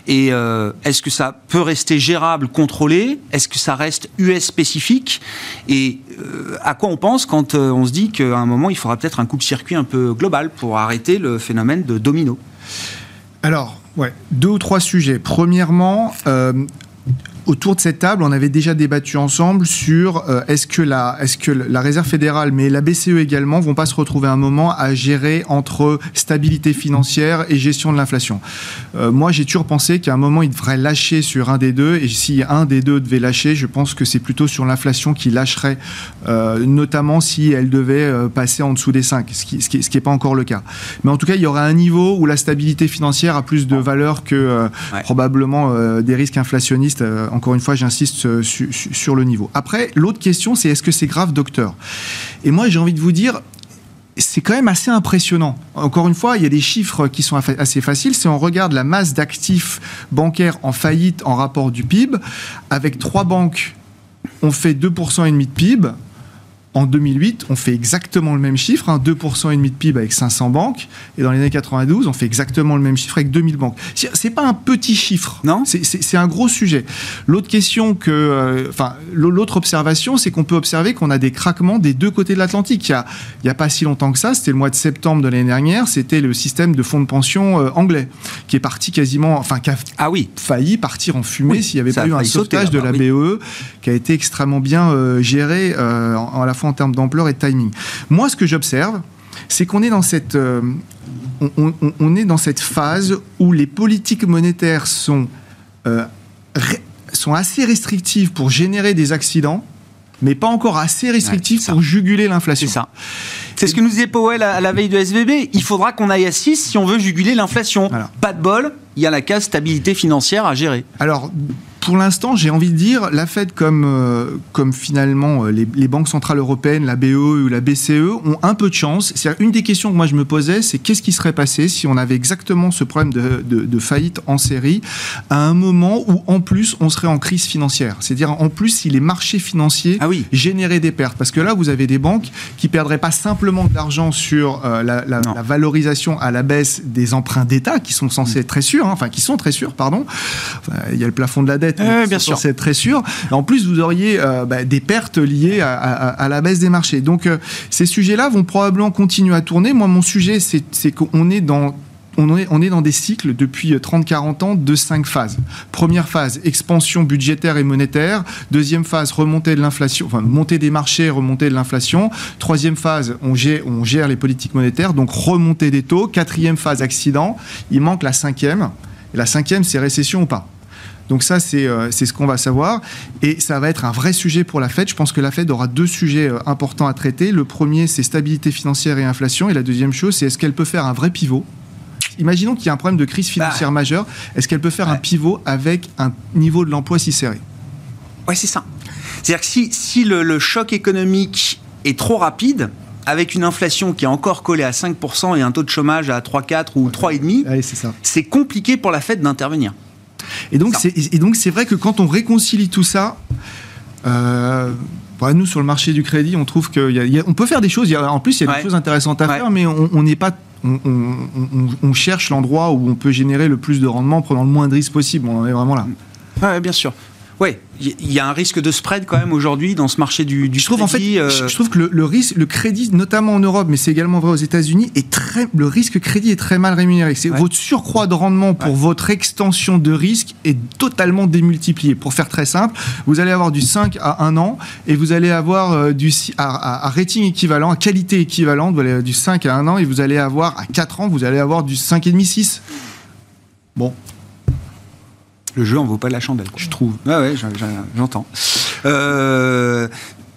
[SPEAKER 1] Et est-ce que ça peut rester gérable, contrôlé? Est-ce que ça reste US spécifique? Et à quoi on pense quand on se dit qu'à un moment, il faudra peut-être un coup de circuit un peu global pour arrêter le phénomène de domino?
[SPEAKER 4] Alors, ouais, deux ou trois sujets. Premièrement, autour de cette table, on avait déjà débattu ensemble sur euh, est-ce que, la, est que la Réserve fédérale, mais la BCE également, vont pas se retrouver un moment à gérer entre stabilité financière et gestion de l'inflation. Euh, moi, j'ai toujours pensé qu'à un moment, il devrait lâcher sur un des deux, et si un des deux devait lâcher, je pense que c'est plutôt sur l'inflation qui lâcherait, euh, notamment si elle devait passer en dessous des 5, ce qui n'est ce qui, ce qui pas encore le cas. Mais en tout cas, il y aurait un niveau où la stabilité financière a plus de valeur que probablement des risques inflationnistes encore une fois, j'insiste euh, sur le niveau. Après, l'autre question, c'est est-ce que c'est grave, docteur? Et moi, j'ai envie de vous dire, c'est quand même assez impressionnant. Encore une fois, il y a des chiffres qui sont assez faciles. Si on regarde la masse d'actifs bancaires en faillite en rapport du PIB, avec trois banques, on fait 2,5% de PIB. En 2008, on fait exactement le même chiffre, hein, 2% et demi de PIB avec 500 banques, et dans les années 92, on fait exactement le même chiffre avec 2000 banques. C'est pas un petit chiffre, non C'est un gros sujet. L'autre question que, euh, enfin, l'autre observation, c'est qu'on peut observer qu'on a des craquements des deux côtés de l'Atlantique. Il, il y a, pas si longtemps que ça, c'était le mois de septembre de l'année dernière, c'était le système de fonds de pension euh, anglais qui est parti quasiment, enfin, qui a
[SPEAKER 1] ah oui.
[SPEAKER 4] failli partir en fumée s'il n'y avait pas eu un sauvetage de la BE qui a été extrêmement bien euh, géré en, la en termes d'ampleur et de timing. Moi, ce que j'observe, c'est qu'on est dans cette euh, on, est dans cette phase où les politiques monétaires sont euh, sont assez restrictives pour générer des accidents, mais pas encore assez restrictives pour juguler l'inflation.
[SPEAKER 1] C'est ça. C'est ce que nous disait Powell à la veille de SVB. Il faudra qu'on aille à 6 si on veut juguler l'inflation. Pas de bol, il y a la case stabilité financière à gérer.
[SPEAKER 4] Alors, pour l'instant, j'ai envie de dire, la Fed, comme, euh, comme finalement euh, les, banques centrales européennes, la BE ou la BCE, ont un peu de chance. C'est une des questions que moi je me posais, c'est qu'est-ce qui serait passé si on avait exactement ce problème de, de, faillite en série à un moment où en plus on serait en crise financière? C'est-à-dire en plus si les marchés financiers ah oui. généraient des pertes. Parce que là, vous avez des banques qui perdraient pas simplement de l'argent sur euh, la, la, valorisation à la baisse des emprunts d'État qui sont censés être très sûrs, hein, enfin qui sont très sûrs, pardon. Il y a le plafond de la dette
[SPEAKER 1] bien sûr,
[SPEAKER 4] c'est très sûr. En plus, vous auriez euh, bah, des pertes liées à, la baisse des marchés. Donc, euh, ces sujets-là vont probablement continuer à tourner. Moi, mon sujet, c'est qu'on est dans on est, on est, dans des cycles depuis 30-40 ans de cinq phases. Première phase, expansion budgétaire et monétaire. Deuxième phase, remontée de l'inflation, enfin montée des marchés, remontée de l'inflation. Troisième phase, on gère, on gère les politiques monétaires, donc remontée des taux. Quatrième phase, accident. Il manque la cinquième. Et la cinquième, c'est récession ou pas? Donc ça, c'est c'est ce qu'on va savoir. Et ça va être un vrai sujet pour la Fed. Je pense que la Fed aura deux sujets importants à traiter. Le premier, c'est stabilité financière et inflation. Et la deuxième chose, c'est est-ce qu'elle peut faire un vrai pivot? Imaginons qu'il y a un problème de crise financière bah. majeure. Est-ce qu'elle peut faire un pivot avec un niveau de l'emploi si serré?
[SPEAKER 1] Ouais, c'est ça. C'est-à-dire que si, si le, choc économique est trop rapide, avec une inflation qui est encore collée à 5% et un taux de chômage à 3, 4 ou 3,5, c'est compliqué pour la Fed d'intervenir.
[SPEAKER 4] Et donc, c'est, et donc c'est vrai que quand on réconcilie tout ça, euh, nous sur le marché du crédit, on trouve qu'on peut faire des choses. en plus, il y a des choses intéressantes à faire, mais on n'est pas on, cherche l'endroit où on peut générer le plus de rendement en prenant le moins de risques possible. On en est vraiment là.
[SPEAKER 1] Oui, bien sûr. Oui, il y a un risque de spread quand même aujourd'hui dans ce marché du, du
[SPEAKER 4] je trouve, En fait,
[SPEAKER 1] euh,
[SPEAKER 4] je trouve que le, risque, le crédit, notamment en Europe, mais c'est également vrai aux États-Unis, est très, le risque crédit est très mal rémunéré. C'est votre surcroît de rendement pour votre extension de risque est totalement démultiplié. Pour faire très simple, vous allez avoir du 5 à 1 an et vous allez avoir euh, du à, rating équivalent, à qualité équivalente, vous allez du 5 à 1 an et vous allez avoir à 4 ans, vous allez avoir du 5,5 6. Bon,
[SPEAKER 1] le jeu en vaut pas la chandelle,
[SPEAKER 4] je trouve.
[SPEAKER 1] Ah ouais, j'entends. Euh,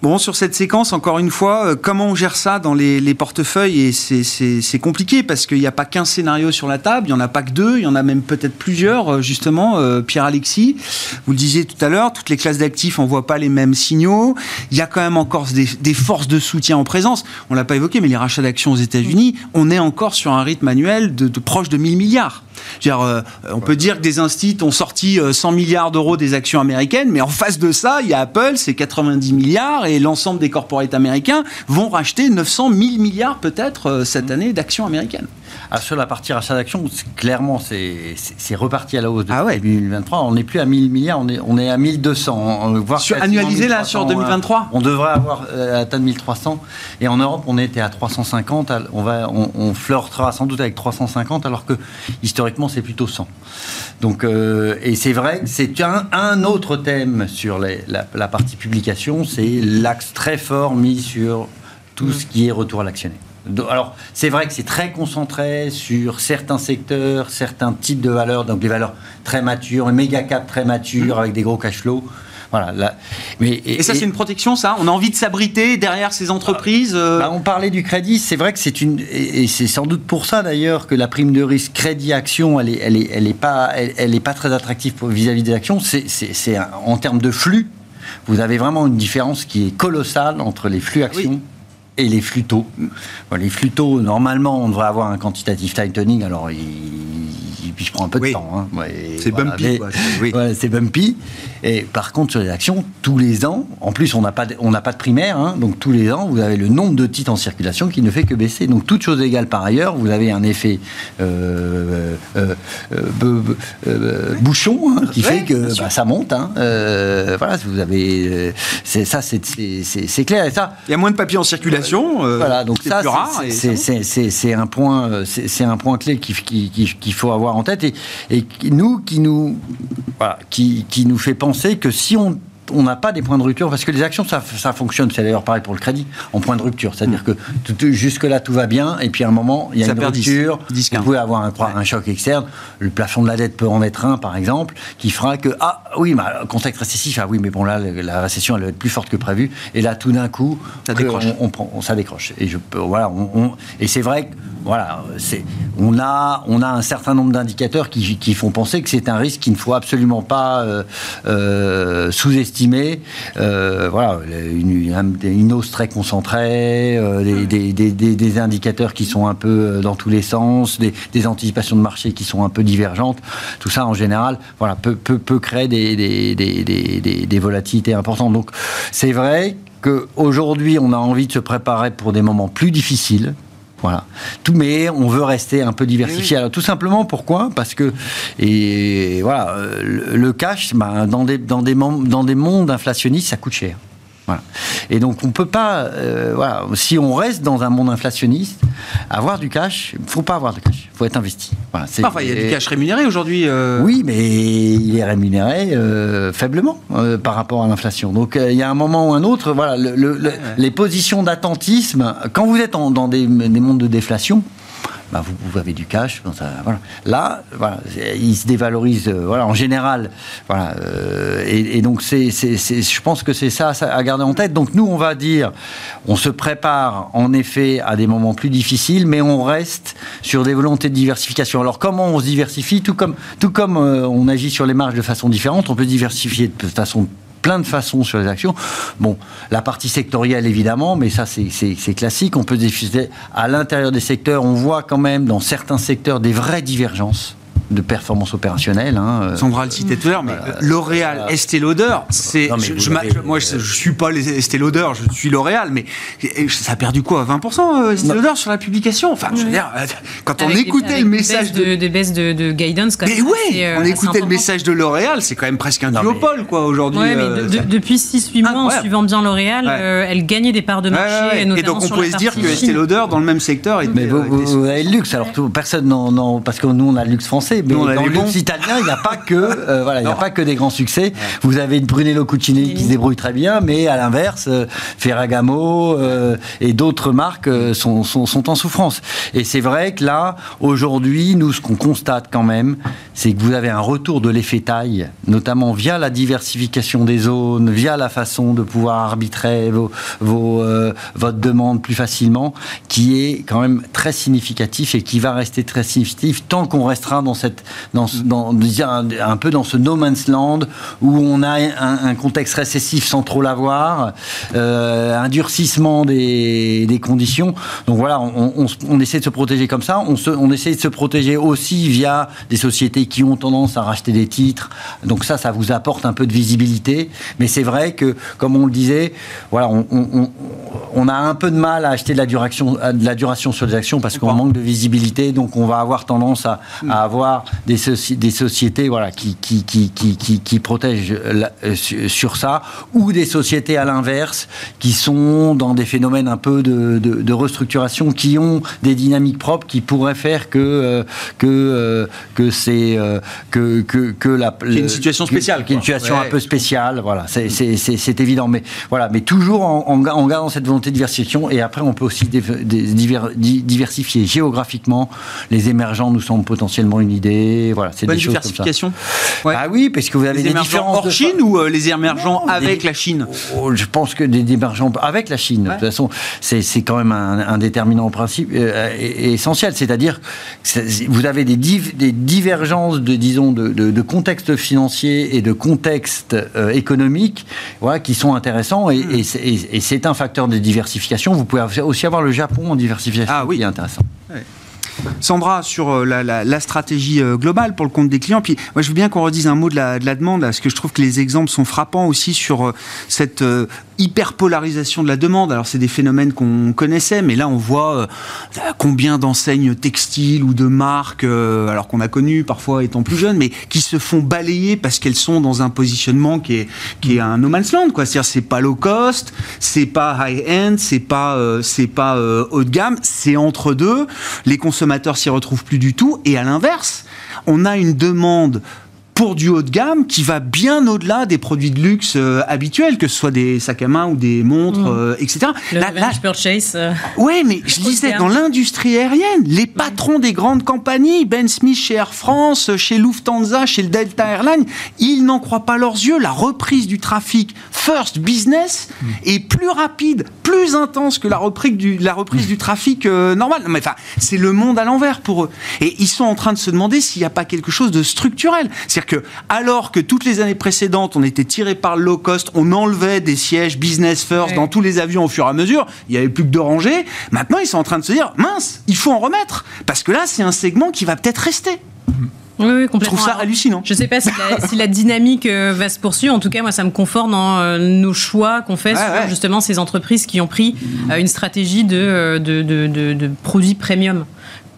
[SPEAKER 1] Bon, sur cette séquence, encore une fois, euh, comment on gère ça dans les, portefeuilles Et c'est compliqué parce qu'il n'y a pas qu'un scénario sur la table, il n'y en a pas que deux, il y en a même peut-être plusieurs, euh, justement. Euh, Pierre-Alexis, vous le disiez tout à l'heure, toutes les classes d'actifs n'envoient pas les mêmes signaux. Il y a quand même encore des, forces de soutien en présence. On l'a pas évoqué, mais les rachats d'actions aux États-Unis, on est encore sur un rythme annuel de, proche de 1000 milliards. On peut dire que des instituts ont sorti 100 milliards d'euros des actions américaines, mais en face de ça, il y a Apple, c'est 90 milliards, et l'ensemble des corporates américains vont racheter 900 000 milliards peut-être euh, cette année d'actions américaines.
[SPEAKER 5] Ah, sur la partie rachat d'actions, clairement, c'est reparti à la hausse depuis ah 2023. On n'est plus à 1000 milliards, on est, on est à 1200.
[SPEAKER 1] Voire sur, annualisé là sur 2023
[SPEAKER 5] On devrait avoir euh, atteint 1300. Et en Europe, on était à 350. On, va, on, flirtera sans doute avec 350, alors que historiquement, c'est plutôt 100. Donc, euh, et c'est vrai que c'est un, un, autre thème sur la, la, partie publication, c'est l'axe très fort mis sur tout ce qui est retour à l'actionnaire. Alors, c'est vrai que c'est très concentré sur certains secteurs, certains types de valeurs, donc des valeurs très matures, un méga cap très mature avec des gros cash flows. Voilà,
[SPEAKER 1] mais, et, ça, c'est une protection, ça? On a envie de s'abriter derrière ces entreprises euh
[SPEAKER 5] bah, On parlait du crédit, c'est vrai que c'est une. Et, c'est sans doute pour ça d'ailleurs que la prime de risque crédit-action, elle n'est elle est, elle est pas, elle, est pas très attractive vis-à-vis des actions. C'est en termes de flux, vous avez vraiment une différence qui est colossale entre les flux actions et les flux taux. les flux taux, normalement, on devrait avoir un quantitative tightening. Alors, il, puis je prends un peu de temps. Hein.
[SPEAKER 1] c'est bumpy.
[SPEAKER 5] c'est bumpy. Et par contre, sur les actions, tous les ans, en plus, on n'a pas, de, on pas de primaire, hein. donc tous les ans, vous avez le nombre de titres en circulation qui ne fait que baisser. Donc, toute chose égale par ailleurs, vous avez un effet euh, euh, euh, bouchon hein, qui fait que bah, ça monte. voilà, vous avez. c'est ça, c'est clair. Et ça,
[SPEAKER 1] Il y a moins de papier en circulation.
[SPEAKER 5] Voilà, donc ça, c'est un, point, c'est un point clé qu'il qui, faut avoir en tête et, et nous, qui nous, voilà, qui, qui nous fait penser que si on on n'a pas des points de rupture parce que les actions ça, ça fonctionne. C'est d'ailleurs pareil pour le crédit en point de rupture. C'est-à-dire que jusque là tout va bien et puis à un moment il y a une rupture. 10, vous pouvez avoir un, choc externe. Le plafond de la dette peut en être un par exemple qui fera que ah oui bah, contexte récessif ah oui mais bon là la récession elle va être plus forte que prévu. Et là tout d'un coup
[SPEAKER 1] ça décroche.
[SPEAKER 5] on, prend ça décroche. Et je voilà et c'est vrai que voilà c'est on a on a un certain nombre d'indicateurs qui, qui, font penser que c'est un risque qu'il ne faut absolument pas euh, euh, sous-estimer euh, voilà, une, hausse très concentrée, euh, des, indicateurs qui sont un peu euh, dans tous les sens, des, anticipations de marché qui sont un peu divergentes. Tout ça, en général, voilà, peut, peut, créer des volatilités importantes. Donc, c'est vrai qu'aujourd'hui, on a envie de se préparer pour des moments plus difficiles. Voilà. Tout, mais on veut rester un peu diversifié. Alors, tout simplement, pourquoi? Parce que, et voilà, le, cash, bah, dans, des, dans, des, dans des mondes inflationnistes, ça coûte cher. Et donc on peut pas, euh, voilà, si on reste dans un monde inflationniste, avoir du cash, il faut pas avoir de cash, il faut être investi.
[SPEAKER 1] Voilà, enfin, il y a du cash rémunéré aujourd'hui. Euh.
[SPEAKER 5] Oui, mais il est rémunéré euh, faiblement par rapport à l'inflation. Donc il y a un moment ou un autre, voilà, les positions d'attentisme, quand vous êtes dans des, des mondes de déflation, bah, vous, avez du cash. voilà. Là, voilà, il se dévalorise voilà, en général. Voilà, et, donc, c'est, je pense que c'est ça, à garder en tête. Donc, nous, on va dire, on se prépare en effet à des moments plus difficiles, mais on reste sur des volontés de diversification. Alors, comment on se diversifie? Tout comme, tout comme on agit sur les marges de façon différente, on peut diversifier de façon plein de façons sur les actions. Bon, la partie sectorielle, évidemment, mais ça, c'est classique. On peut diffuser à l'intérieur des secteurs. On voit quand même dans certains secteurs des vraies divergences de performance opérationnelle. Hein.
[SPEAKER 1] Sandra le citait tout à l'heure, mais L'Oréal, Estée Lauder, c'est. moi, je, ne suis pas les Estée Lauder, je suis L'Oréal, mais ça a perdu quoi 20% euh, Estée Lauder sur la publication? Enfin, je veux dire, euh, quand on écoutait le message
[SPEAKER 3] de, de, baisse de, guidance,
[SPEAKER 1] quand. Mais ouais, euh, on écoutait le message de L'Oréal, c'est quand même presque un duopole, quoi, aujourd'hui.
[SPEAKER 3] Ouais, mais depuis 6-8 mois, en suivant bien L'Oréal, elle gagnait des parts de marché.
[SPEAKER 1] Et, donc, on pouvait se dire que Estée Lauder, dans le même secteur, était.
[SPEAKER 5] Mais vous avez le luxe, alors personne, non, parce que nous, on a le luxe français mais dans le luxe italien, il n'y a pas que euh, voilà, il a pas que des grands succès. Vous avez une Brunello Cucinelli qui se débrouille très bien, mais à l'inverse, euh, Ferragamo euh, et d'autres marques sont, sont, sont, en souffrance. Et c'est vrai que là, aujourd'hui, nous, ce qu'on constate quand même, c'est que vous avez un retour de l'effet taille, notamment via la diversification des zones, via la façon de pouvoir arbitrer vos, vos, votre demande plus facilement, qui est quand même très significatif et qui va rester très significatif tant qu'on restera dans cette, dans, dans, un, peu dans ce no man's land où on a un, contexte récessif sans trop l'avoir, euh, un durcissement des, des, conditions. Donc voilà, on, on, essaie de se protéger comme ça. On, se, on essaie de se protéger aussi via des sociétés qui ont tendance à racheter des titres. Donc ça, ça vous apporte un peu de visibilité. Mais c'est vrai que, comme on le disait, voilà, on, on, a un peu de mal à acheter de la duration, de la duration sur les actions parce qu'on manque de visibilité. Donc on va avoir tendance à, à avoir des, des sociétés voilà, qui, qui, qui, qui, qui protègent euh, sur ça, ou des sociétés à l'inverse, qui sont dans des phénomènes un peu de, de, restructuration, qui ont des dynamiques propres qui pourraient faire que, euh, que, euh, que c'est que, que, que la...
[SPEAKER 1] une situation spéciale.
[SPEAKER 5] une situation un peu spéciale, voilà, c'est évident. Mais, voilà, mais toujours en, en, gardant cette volonté de diversification, et après on peut aussi diversifier géographiquement. Les émergents nous semblent potentiellement une idée voilà,
[SPEAKER 1] c'est des diversification.
[SPEAKER 5] Ouais. Ah oui, parce que vous avez
[SPEAKER 1] les
[SPEAKER 5] des différences
[SPEAKER 1] hors Chine ou euh, les émergents avec la Chine?
[SPEAKER 5] Oh, Je pense que des émergents avec la Chine. De toute façon, c'est quand même un, déterminant principe euh, essentiel. C'est-à-dire, vous avez des, des divergences de disons de, de, contexte financier et de contexte euh, économique, voilà, qui sont intéressants et, hmm. et c'est un facteur de diversification. Vous pouvez aussi avoir le Japon en diversification,
[SPEAKER 1] ah, oui.
[SPEAKER 5] qui est intéressant.
[SPEAKER 1] Sandra, sur euh, la, stratégie euh, globale pour le compte des clients, puis moi je veux bien qu'on redise un mot de la, demande, parce que je trouve que les exemples sont frappants aussi sur euh, cette hyperpolarisation de la demande. Alors c'est des phénomènes qu'on connaissait, mais là on voit combien d'enseignes textiles ou de marques, alors qu'on a connu parfois étant plus jeune, mais qui se font balayer parce qu'elles sont dans un positionnement qui est, qui est un no man's land. C'est-à-dire c'est pas low cost, c'est pas high-end, c'est pas, c'est pas haut de gamme, c'est entre deux. Les consommateurs s'y retrouvent plus du tout. Et à l'inverse, on a une demande pour du haut de gamme qui va bien au-delà des produits de luxe euh, habituels, que ce soit des sacs à main ou des montres, mm. euh, etc.
[SPEAKER 3] Le là, purchase. Euh,
[SPEAKER 1] oui, mais je disais, dans l'industrie aérienne, les patrons des grandes compagnies, Ben Smith chez Air France, chez Lufthansa, chez le Delta Airlines, ils n'en croient pas leurs yeux. La reprise du trafic First Business mm. est plus rapide, plus intense que la reprise du, la reprise du trafic normal. mais enfin, c'est le monde à l'envers pour eux. Et ils sont en train de se demander s'il n'y a pas quelque chose de structurel. cest que, alors que toutes les années précédentes, on était tiré par le low cost, on enlevait des sièges business first dans tous les avions au fur et à mesure, il n'y avait plus que deux rangées. Maintenant, ils sont en train de se dire, mince, il faut en remettre. Parce que là, c'est un segment qui va peut-être rester.
[SPEAKER 3] Oui, complètement.
[SPEAKER 1] Je trouve ça hallucinant.
[SPEAKER 3] Je ne sais pas si la, dynamique euh, va se poursuivre. En tout cas, moi, ça me conforte dans euh, nos choix qu'on fait sur justement ces entreprises qui ont pris euh, une stratégie de, de, de produits premium.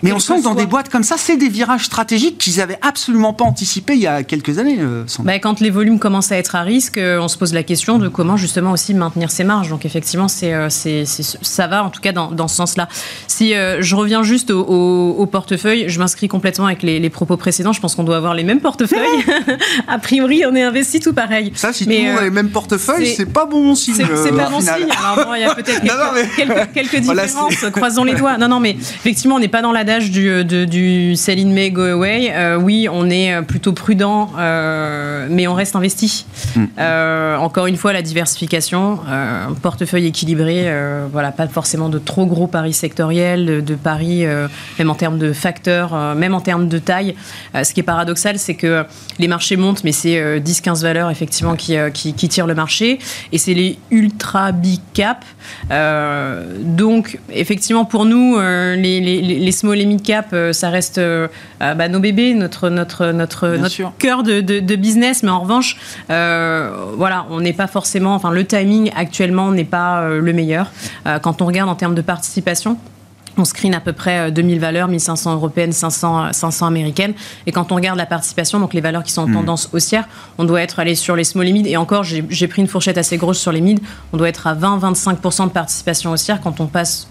[SPEAKER 1] Mais on sent que dans des boîtes comme ça, c'est des virages stratégiques qu'ils n'avaient absolument pas anticipés il y a quelques années. Euh,
[SPEAKER 3] bah, quand les volumes commencent à être à risque, euh, on se pose la question de comment justement aussi maintenir ses marges. Donc effectivement, c'est, euh, ça va en tout cas dans, dans ce sens-là. Si je reviens juste au, portefeuille, je m'inscris complètement avec les, propos précédents. Je pense qu'on doit avoir les mêmes portefeuilles. a priori, on est investi tout pareil.
[SPEAKER 1] Ça, si Mais, tout le monde a les mêmes portefeuilles, c'est, pas bon signe.
[SPEAKER 3] C'est, pas bon signe. Alors bon, il y a peut-être quelques, quelques, quelques différences. Croisons les doigts. Non, non, mais effectivement, on n'est pas dans la du, du sell in May, go away, oui, on est plutôt prudent, mais on reste investi. Mm. encore une fois, la diversification, portefeuille équilibré, voilà, pas forcément de trop gros paris sectoriels, de, paris, même en termes de facteurs, même en termes de taille. ce qui est paradoxal, c'est que les marchés montent, mais c'est 10-15 valeurs effectivement qui, qui, qui tirent le marché. Et c'est les ultra big cap. Euh, donc, effectivement, pour nous, euh, les, les, small et mid cap, euh, ça reste bah, nos bébés, notre, notre, notre, notre cœur de, de, business. Mais en revanche, voilà, on n'est pas forcément. Enfin, le timing actuellement n'est pas le meilleur. quand on regarde en termes de participation, on screen à peu près 2000 valeurs, 1500 européennes, 500, 500 américaines. Et quand on regarde la participation, donc les valeurs qui sont en hmm. tendance haussière, on doit être allé sur les small et mid. Et encore, j'ai pris une fourchette assez grosse sur les mid. On doit être à 20-25% de participation haussière quand on passe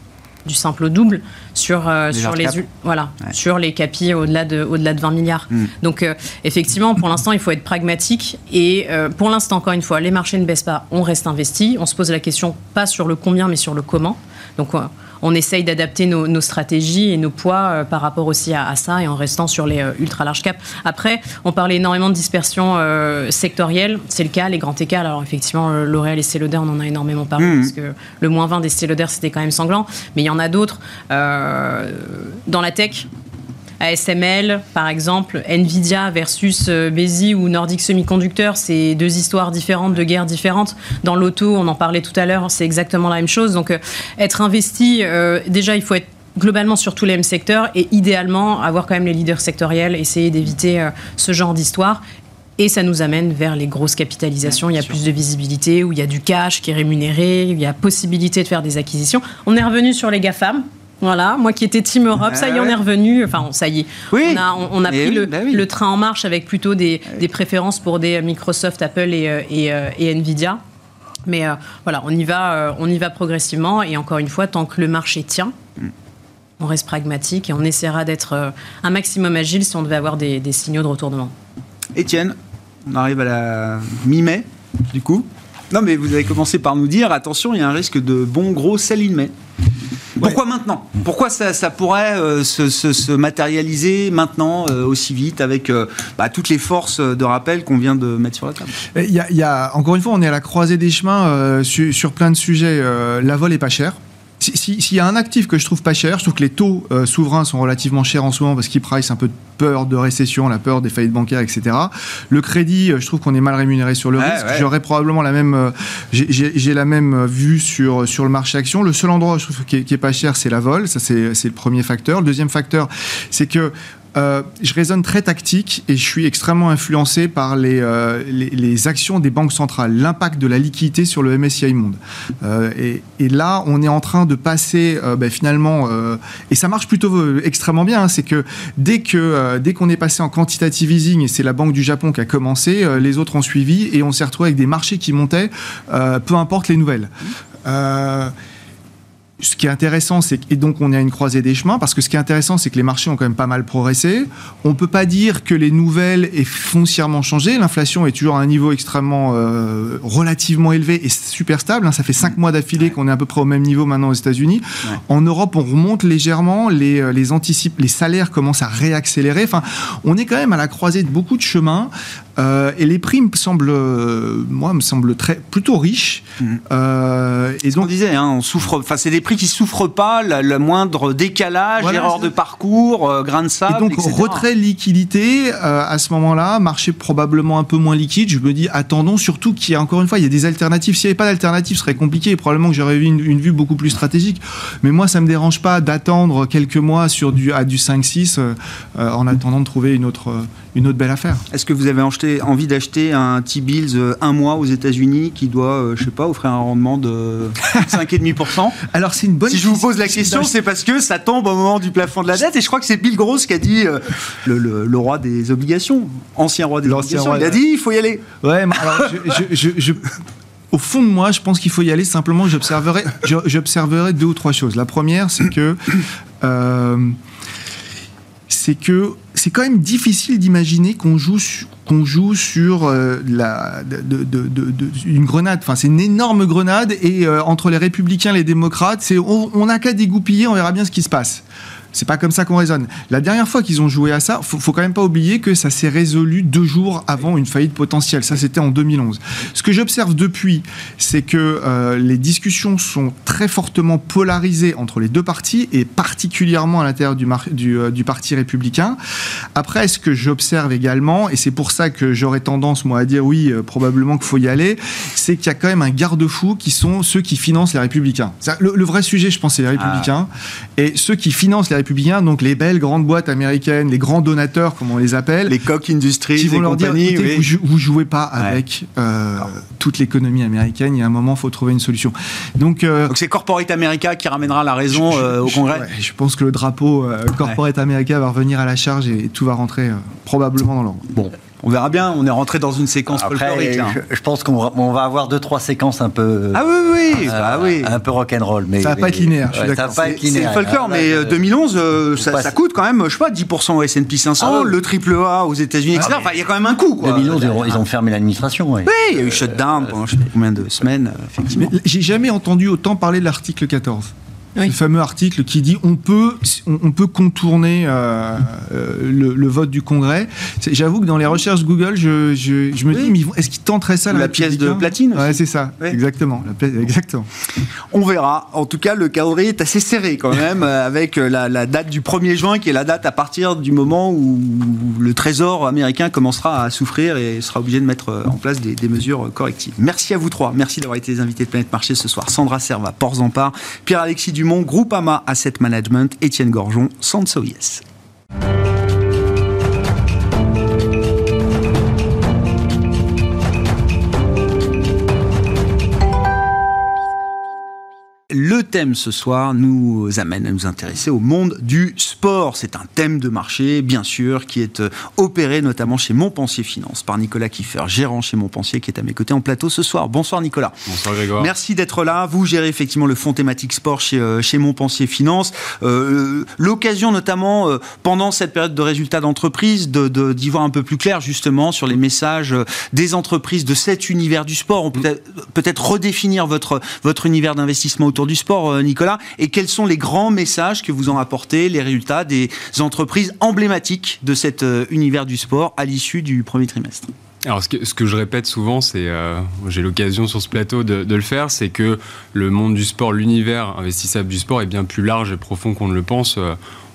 [SPEAKER 3] du simple au double sur, euh, sur, les, voilà, sur les capis au-delà de, au -delà de 20 milliards. Hmm. Donc euh, effectivement, pour l'instant, il faut être pragmatique. Et euh, pour l'instant, encore une fois, les marchés ne baissent pas, on reste investi. On se pose la question pas sur le combien, mais sur le comment. Donc on essaye d'adapter nos, stratégies et nos poids euh, par rapport aussi à, ça et en restant sur les euh, ultra large cap. Après, on parlait énormément de dispersion euh, sectorielle. C'est le cas, les grands écarts. Alors effectivement, L'Oréal et Céloder, on en a énormément parlé mmh. parce que le moins 20 des Céloder, c'était quand même sanglant. Mais il y en a d'autres. dans la tech, ASML, par exemple, Nvidia versus euh, Bezi ou Nordic Semiconductor, c'est deux histoires différentes, deux guerres différentes. Dans l'auto, on en parlait tout à l'heure, c'est exactement la même chose. Donc, euh, être investi, euh, déjà, il faut être globalement sur tous les mêmes secteurs et idéalement avoir quand même les leaders sectoriels, essayer d'éviter ce genre d'histoire. Et ça nous amène vers les grosses capitalisations. il y a plus de visibilité, où il y a du cash qui est rémunéré, il y a possibilité de faire des acquisitions. On est revenu sur les GAFAM. Voilà, moi qui étais Team Europe, ça y est, on est revenu. Enfin, ça y est. On a, on, a pris bah le, train en marche avec plutôt des, préférences pour des Microsoft, Apple et, euh, euh, et, Nvidia. Mais euh, voilà, on y, va, on y va progressivement. Et encore une fois, tant que le marché tient, mm. on reste pragmatique et on essaiera d'être un maximum agile si on devait avoir des, des signaux de retournement.
[SPEAKER 1] Étienne, on arrive à la mi-mai, du coup. Non, mais vous avez commencé par nous dire attention, il y a un risque de bon gros sell in mai. Pourquoi maintenant? Pourquoi ça, pourrait euh, se, matérialiser maintenant euh, aussi vite avec euh, bah, toutes les forces de rappel qu'on vient de mettre sur la table?
[SPEAKER 4] Il y, a, Encore une fois, on est à la croisée des chemins sur, sur, plein de sujets. la vol est pas chère. S'il y a un actif que je trouve pas cher, je trouve que les taux euh, souverains sont relativement chers en ce moment parce qu'ils price un peu de peur de récession, la peur des faillites bancaires, etc. Le crédit, euh, je trouve qu'on est mal rémunéré sur le risque. J'aurais probablement la même, euh, j'ai la même vue sur sur le marché action. Le seul endroit je trouve qui est, qui est pas cher, c'est la vol. Ça c'est le premier facteur. Le deuxième facteur, c'est que euh, je raisonne très tactique et je suis extrêmement influencé par les, euh, les, actions des banques centrales, l'impact de la liquidité sur le MSCI Monde. Euh, et, et, là, on est en train de passer ben, finalement, et ça marche plutôt extrêmement bien, hein, c'est que dès que dès qu'on est passé en quantitative easing, et c'est la Banque du Japon qui a commencé, les autres ont suivi et on s'est retrouvé avec des marchés qui montaient, peu importe les nouvelles ce qui est intéressant, c'est et donc on est à une croisée des chemins parce que ce qui est intéressant, c'est que les marchés ont quand même pas mal progressé. On peut pas dire que les nouvelles aient foncièrement changé. L'inflation est toujours à un niveau extrêmement euh, relativement élevé et super stable. Hein. Ça fait cinq mois d'affilée qu'on est à peu près au même niveau maintenant aux États-Unis. En Europe, on remonte légèrement. Les euh, les les salaires commencent à réaccélérer. Enfin, on est quand même à la croisée de beaucoup de chemins. Euh, et les prix me semblent, moi, me semblent très plutôt riches.
[SPEAKER 1] Mmh. Euh, et donc, on disait, hein, on souffre. Enfin, c'est des prix qui souffrent pas, le moindre décalage, erreur de parcours, euh, grain de sable.
[SPEAKER 4] Et donc retrait liquidité euh, à ce moment-là, marché probablement un peu moins liquide. Je me dis attendons, surtout qu'il y a encore une fois, il y a des alternatives. S'il n'y avait pas d'alternative, ce serait compliqué. Probablement que j'aurais eu une, vue beaucoup plus stratégique. Mais moi, ça me dérange pas d'attendre quelques mois sur du à du 5-6 en attendant de trouver une autre une autre belle affaire.
[SPEAKER 1] Est-ce que vous avez envie d'acheter un T-bills euh, un mois aux États-Unis qui doit, euh, je sais pas, offrir un rendement de 5,5%
[SPEAKER 4] Alors c'est une bonne.
[SPEAKER 1] Si je vous pose la question, c'est parce que ça tombe au moment du plafond de la dette, et je crois que c'est Bill Gross qui a dit euh, le, roi des obligations, ancien roi des obligations. il a dit il faut y aller.
[SPEAKER 4] Ouais, alors je, au fond de moi, je pense qu'il faut y aller. Simplement, j'observerai, j'observerai deux ou trois choses. La première, c'est que c'est que c'est quand même difficile d'imaginer qu'on joue, qu'on joue sur euh, une grenade. C'est une énorme grenade et euh, entre les républicains et les démocrates, on n'a qu'à dégoupiller, on verra bien ce qui se passe. C'est pas comme ça qu'on raisonne. La dernière fois qu'ils ont joué à ça, faut, faut quand même pas oublier que ça s'est résolu deux jours avant une faillite potentielle. Ça, c'était en 2011. Ce que j'observe depuis, c'est que euh, les discussions sont très fortement polarisées entre les deux partis et particulièrement à l'intérieur du, du, euh, du, parti républicain. Après, ce que j'observe également, et c'est pour ça que j'aurais tendance moi à dire oui, euh, probablement qu'il faut y aller, c'est qu'il y a quand même un garde-fou qui sont ceux qui financent les républicains. Le, le, vrai sujet, je pense, c'est les républicains. Ah. Et ceux qui financent les républicains, donc les belles grandes boîtes américaines, les grands donateurs, comme on les appelle.
[SPEAKER 1] Les coques industries,
[SPEAKER 4] qui vont leur dire, oui. vous, vous, jouez pas avec euh, toute l'économie américaine, il y a un moment, il faut trouver une solution. Donc,
[SPEAKER 1] euh, donc c'est Corporate America qui ramènera la raison je, je, euh, au Congrès
[SPEAKER 4] ouais, Je pense que le drapeau euh, Corporate ouais. America va revenir à la charge et tout va rentrer euh, probablement dans l'ordre.
[SPEAKER 1] Bon, on verra bien. On est rentré dans une séquence
[SPEAKER 5] Après,
[SPEAKER 1] folklorique.
[SPEAKER 5] Je, je, pense qu'on on va avoir deux trois séquences un peu.
[SPEAKER 1] Ah oui oui,
[SPEAKER 5] euh,
[SPEAKER 1] bah, oui.
[SPEAKER 5] un peu rock'n'roll, mais
[SPEAKER 4] ça va pas être linéaire.
[SPEAKER 5] Ouais, ça va pas être linéaire.
[SPEAKER 1] C'est le folklore, mais euh, 2011, euh, ça, ça, coûte quand même, je sais pas, 10% au S&P 500, ah, le triple A aux États-Unis, etc. Ah, enfin, il y a quand même un coup. Quoi.
[SPEAKER 5] 2011, ils ont, ils ont fermé l'administration.
[SPEAKER 1] Oui, il y a eu shutdown pendant je sais pas combien de semaines, effectivement.
[SPEAKER 4] J'ai jamais entendu autant parler de l'article 14. Oui. Le fameux article qui dit on peut, on peut contourner euh, euh, le, le, vote du Congrès. J'avoue que dans les recherches Google, je, je, je me oui. dis, mais est-ce qu'ils tenteraient ça
[SPEAKER 1] La pièce de platine
[SPEAKER 4] Ouais, c'est ça, oui. exactement, la exactement.
[SPEAKER 1] On verra. En tout cas, le calendrier est assez serré quand même, avec la, la, date du 1er juin, qui est la date à partir du moment où le Trésor américain commencera à souffrir et sera obligé de mettre en place des, des mesures correctives. Merci à vous trois. Merci d'avoir été les invités de Planète Marché ce soir. Sandra Serva, Port Zampar, Pierre-Alexis Dumont, Groupama Asset Management, Étienne Gorgeon, Sanso Le thème ce soir nous amène à nous intéresser au monde du sport. C'est un thème de marché, bien sûr, qui est opéré notamment chez Montpensier Finance par Nicolas Kiffer, gérant chez Montpensier, qui est à mes côtés en plateau ce soir. Bonsoir Nicolas.
[SPEAKER 6] Bonsoir Grégoire.
[SPEAKER 1] Merci d'être là. Vous gérez effectivement le fonds thématique sport chez, chez Montpensier Finance. Euh, L'occasion notamment, euh, pendant cette période de résultats d'entreprise, d'y de, de, voir un peu plus clair justement sur les messages des entreprises de cet univers du sport. On peut peut-être redéfinir votre, votre univers d'investissement autour du sport, euh, Nicolas, et quels sont les grands messages que vous en apportez, les résultats des entreprises emblématiques de cet euh, univers du sport à l'issue du premier trimestre
[SPEAKER 6] alors, ce que, je répète souvent, c'est, euh, j'ai l'occasion sur ce plateau de, le faire, c'est que le monde du sport, l'univers investissable du sport est bien plus large et profond qu'on ne le pense.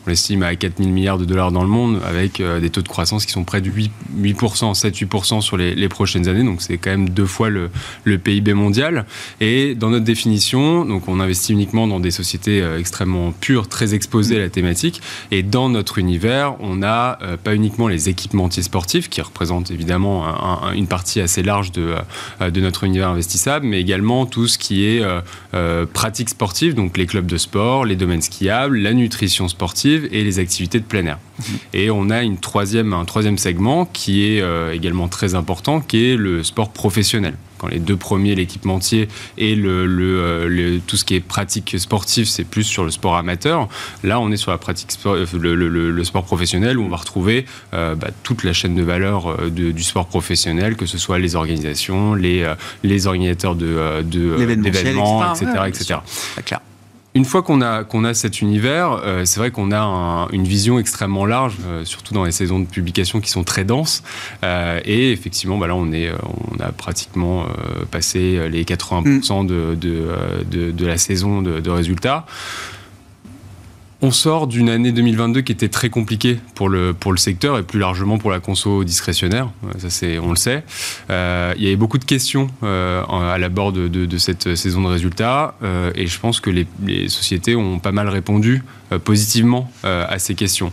[SPEAKER 6] On l'estime à 4 000 milliards de dollars dans le monde, avec euh, des taux de croissance qui sont près de 8, 8% 7-8% sur les, prochaines années. Donc c'est quand même deux fois le, PIB mondial. Et dans notre définition, donc on investit uniquement dans des sociétés euh, extrêmement pures, très exposées à la thématique. Et dans notre univers, on a euh, pas uniquement les équipementiers sportifs, qui représentent évidemment un, un, une partie assez large de, notre univers investissable, mais également tout ce qui est pratique sportive, donc les clubs de sport, les domaines skiables, la nutrition sportive et les activités de plein air. Mmh. Et on a une troisième, un troisième segment qui est euh, également très important, qui est le sport professionnel. Quand les deux premiers, l'équipementier et le, le, euh, le, tout ce qui est pratique sportive, c'est plus sur le sport amateur. Là, on est sur la pratique sport, euh, le, sport professionnel où on va retrouver euh, bah, toute la chaîne de valeur de, du sport professionnel, que ce soit les organisations, les, les organisateurs de, d'événements, etc.
[SPEAKER 1] Ouais,
[SPEAKER 6] etc.
[SPEAKER 1] Clair
[SPEAKER 6] une fois qu'on a, qu'on a cet univers, euh, c'est vrai qu'on a un, une vision extrêmement large, euh, surtout dans les saisons de publication qui sont très denses. Euh, et effectivement, bah là, on, est, on a pratiquement passé les 80% de, de, de, de, la saison de, de résultats. On sort d'une année 2022 qui était très compliquée pour le, pour le secteur et plus largement pour la conso discrétionnaire. Ça, c'est, on le sait. Euh, il y avait beaucoup de questions euh, à la bord de, de, de, cette saison de résultats euh, et je pense que les, les, sociétés ont pas mal répondu euh, positivement euh, à ces questions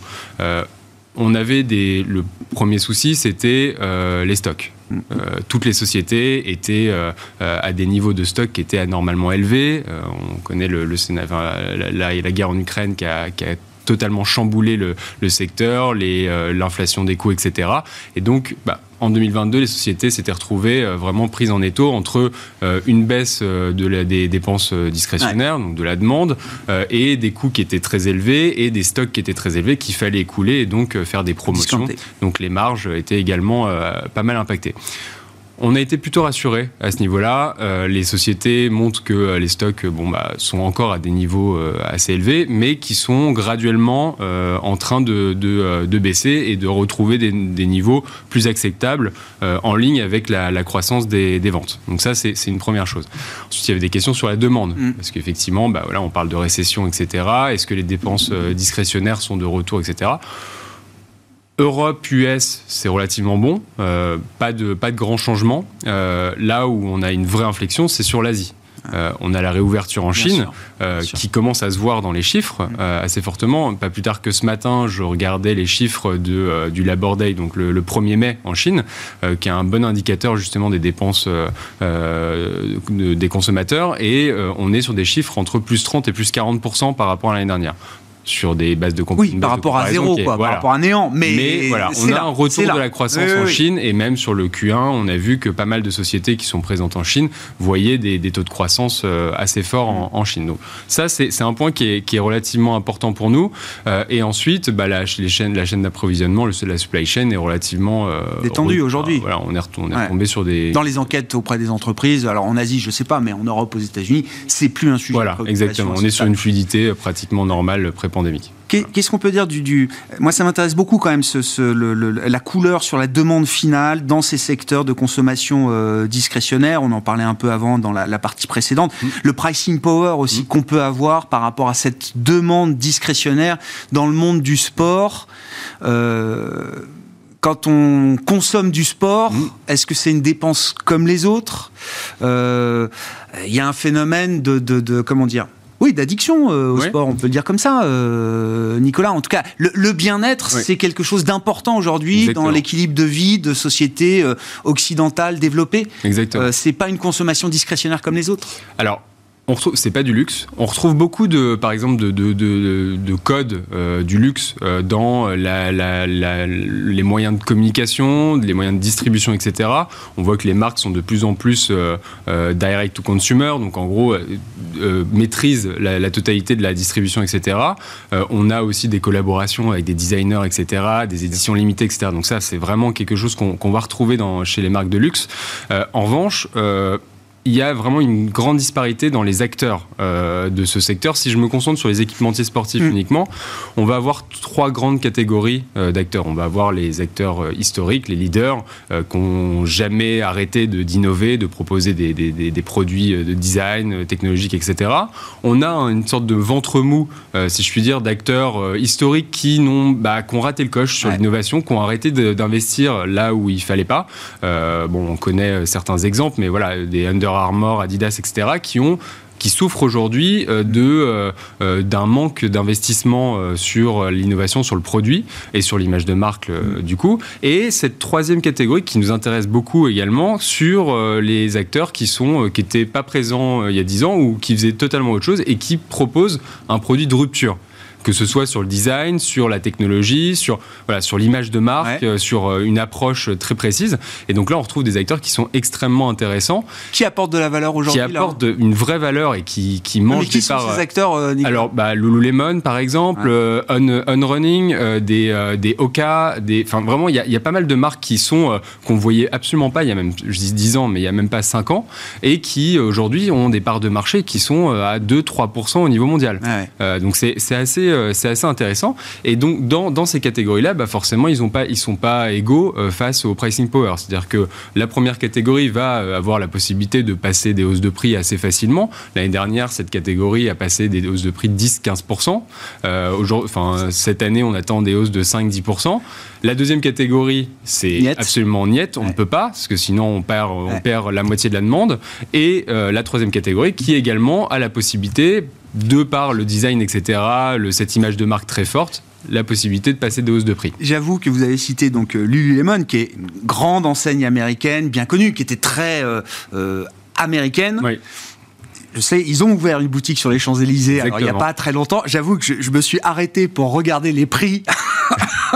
[SPEAKER 6] on avait des. Le premier souci, c'était euh, les stocks. Euh, toutes les sociétés étaient euh, à des niveaux de stock qui étaient anormalement élevés. on connaît le, la, guerre en Ukraine qui a, totalement chamboulé le, le secteur, l'inflation des coûts, etc. Et donc, bah, en 2022, les sociétés s'étaient retrouvées euh, vraiment prises en étau entre euh, une baisse euh, de la, des dépenses discrétionnaires, ouais. donc de la demande, et des coûts qui étaient très élevés et des stocks qui étaient très élevés qu'il fallait écouler et donc faire des promotions. Discanté. Donc les marges étaient également pas mal impactées on a été plutôt rassurés à ce niveau-là. Euh, les sociétés montrent que euh, les stocks bon, bah, sont encore à des niveaux euh, assez élevés, mais qui sont graduellement en train de, de, baisser et de retrouver des, des niveaux plus acceptables en ligne avec la, la croissance des, des, ventes. Donc ça, c'est une première chose. Ensuite, il y avait des questions sur la demande, mm. parce qu'effectivement, bah, voilà, on parle de récession, etc. Est-ce que les dépenses discrétionnaires sont de retour, etc. Europe, US, c'est relativement bon. Euh, pas, de, pas de grands changements. Euh, là où on a une vraie inflexion, c'est sur l'Asie. Euh, on a la réouverture en Chine qui commence à se voir dans les chiffres mm. assez fortement. Pas plus tard que ce matin, je regardais les chiffres de, du Labor Day, donc le, 1er mai en Chine, qui est un bon indicateur justement des dépenses des consommateurs. Et on est sur des chiffres entre plus 30 et plus 40% par rapport à l'année dernière sur des bases de
[SPEAKER 1] Oui, par rapport à zéro, quoi, par rapport à néant.
[SPEAKER 6] Mais, voilà, on a un retour de la croissance en Chine et même sur le Q1, on a vu que pas mal de sociétés qui sont présentes en Chine voyaient des, taux de croissance euh, assez forts en, Chine. Donc ça, c'est un point qui est, qui est, relativement important pour nous. Euh, et ensuite, bah, la, les chaînes, la chaîne d'approvisionnement, la supply chain est relativement
[SPEAKER 1] euh, détendue aujourd'hui.
[SPEAKER 6] Voilà, on est, retombé sur des
[SPEAKER 1] dans les enquêtes auprès des entreprises. Alors en Asie, je sais pas, mais en Europe, aux États-Unis, c'est plus un sujet.
[SPEAKER 6] Voilà, exactement. On est sur une fluidité pratiquement normale pré pandémique.
[SPEAKER 1] Qu'est-ce qu'on peut dire du, du... Moi, ça m'intéresse beaucoup quand même ce, la couleur sur la demande finale dans ces secteurs de consommation euh, discrétionnaire. On en parlait un peu avant dans la, partie précédente. Mmh. Le pricing power aussi mmh. qu'on peut avoir par rapport à cette demande discrétionnaire dans le monde du sport. Euh, quand on consomme du sport, mmh. est-ce que c'est une dépense comme les autres? Euh, Il y a un phénomène de, de, de comment dire oui, d'addiction euh, au sport, on peut le dire comme ça, euh, Nicolas. En tout cas, le, bien-être, c'est quelque chose d'important aujourd'hui dans l'équilibre de vie de sociétés euh, occidentales développées.
[SPEAKER 6] Exactement.
[SPEAKER 1] c'est pas une consommation discrétionnaire comme les autres.
[SPEAKER 6] Alors, on retrouve, c'est pas du luxe. On retrouve beaucoup de, par exemple, de, de, de, de codes euh, du luxe euh, dans la, la, la, les moyens de communication, les moyens de distribution, etc. On voit que les marques sont de plus en plus euh, direct to consumer, donc en gros maîtrisent la, totalité de la distribution, etc. on a aussi des collaborations avec des designers, etc., des éditions limitées, etc. Donc ça, c'est vraiment quelque chose qu'on va retrouver dans, chez les marques de luxe. en revanche, il y a vraiment une grande disparité dans les acteurs euh, de ce secteur. Si je me concentre sur les équipementiers sportifs mm. uniquement, on va avoir trois grandes catégories euh, d'acteurs. On va avoir les acteurs euh, historiques, les leaders, qui n'ont jamais arrêté d'innover, de, proposer des, des, des, produits de design, technologique, etc. On a une sorte de ventre mou, si je puis dire, d'acteurs historiques qui, n'ont, bah, qui ont raté le coche sur l'innovation, qui ont arrêté d'investir là où il fallait pas. bon, on connaît certains exemples, mais voilà, des Under Armour, Adidas, etc., qui ont qui souffrent aujourd'hui euh, de euh, euh, d'un manque d'investissement sur l'innovation, sur le produit et sur l'image de marque du coup. Et cette troisième catégorie qui nous intéresse beaucoup également sur les acteurs qui sont qui étaient pas présents il y a 10 ans ou qui faisaient totalement autre chose et qui proposent un produit de rupture que ce soit sur le design, sur la technologie, sur, voilà, sur l'image de marque, euh, sur euh, une approche très précise. Et donc là, on retrouve des acteurs qui sont extremement intéressants.
[SPEAKER 1] Qui apportent de la valeur aujourd'hui
[SPEAKER 6] Qui apportent une vraie valeur et qui, qui mangent
[SPEAKER 1] Mais qui sont ces acteurs, euh,
[SPEAKER 6] Alors, bah, Lululemon, par exemple, Unrunning, des, des Oka, des, enfin vraiment, il y, y, a pas mal de marques qui sont qu'on voyait absolument pas il y a même, je dis 10 ans, mais il y a même pas 5 ans, et qui aujourd'hui ont des parts de marché qui sont à 2-3% au niveau mondial. donc c'est assez euh, c'est assez intéressant. Et donc, dans, ces catégories-là, bah forcément, ils ne ils sont pas égaux euh, face au pricing power. C'est-à-dire que la première catégorie va euh, avoir la possibilité de passer des hausses de prix assez facilement. L'année dernière, cette catégorie a passé des hausses de prix de 10-15%. enfin, cette année, on attend des hausses de 5-10%. La deuxième catégorie, c'est absolument niet, on ne peut pas, parce que sinon on perd, on perd la moitié de la demande. Et la troisième catégorie, qui également a la possibilité, de par le design, etc., le, cette image de marque très forte, la possibilité de passer des hausses de prix.
[SPEAKER 1] J'avoue que vous avez cité donc euh, Lululemon, qui est une grande enseigne américaine, bien connue, qui était très euh, euh, américaine.
[SPEAKER 6] Oui.
[SPEAKER 1] Je sais, ils ont ouvert une boutique sur les Champs-Élysées il n'y a pas très longtemps. J'avoue que je, me suis arrêté pour regarder les prix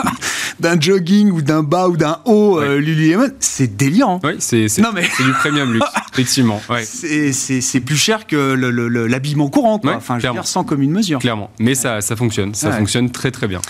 [SPEAKER 1] d'un jogging ou d'un bas ou d'un haut
[SPEAKER 6] Ouais.
[SPEAKER 1] euh, Lululemon, c'est délirant.
[SPEAKER 6] Oui, c'est
[SPEAKER 1] mais-
[SPEAKER 6] du premium luxe, effectivement. Ouais.
[SPEAKER 1] C'est- plus cher que le- le- le- l'habillement courant, quoi.
[SPEAKER 6] Ouais,
[SPEAKER 1] enfin, je veux dire, sans commune mesure.
[SPEAKER 6] Clairement. Mais ça, ça fonctionne. Ça fonctionne très très bien.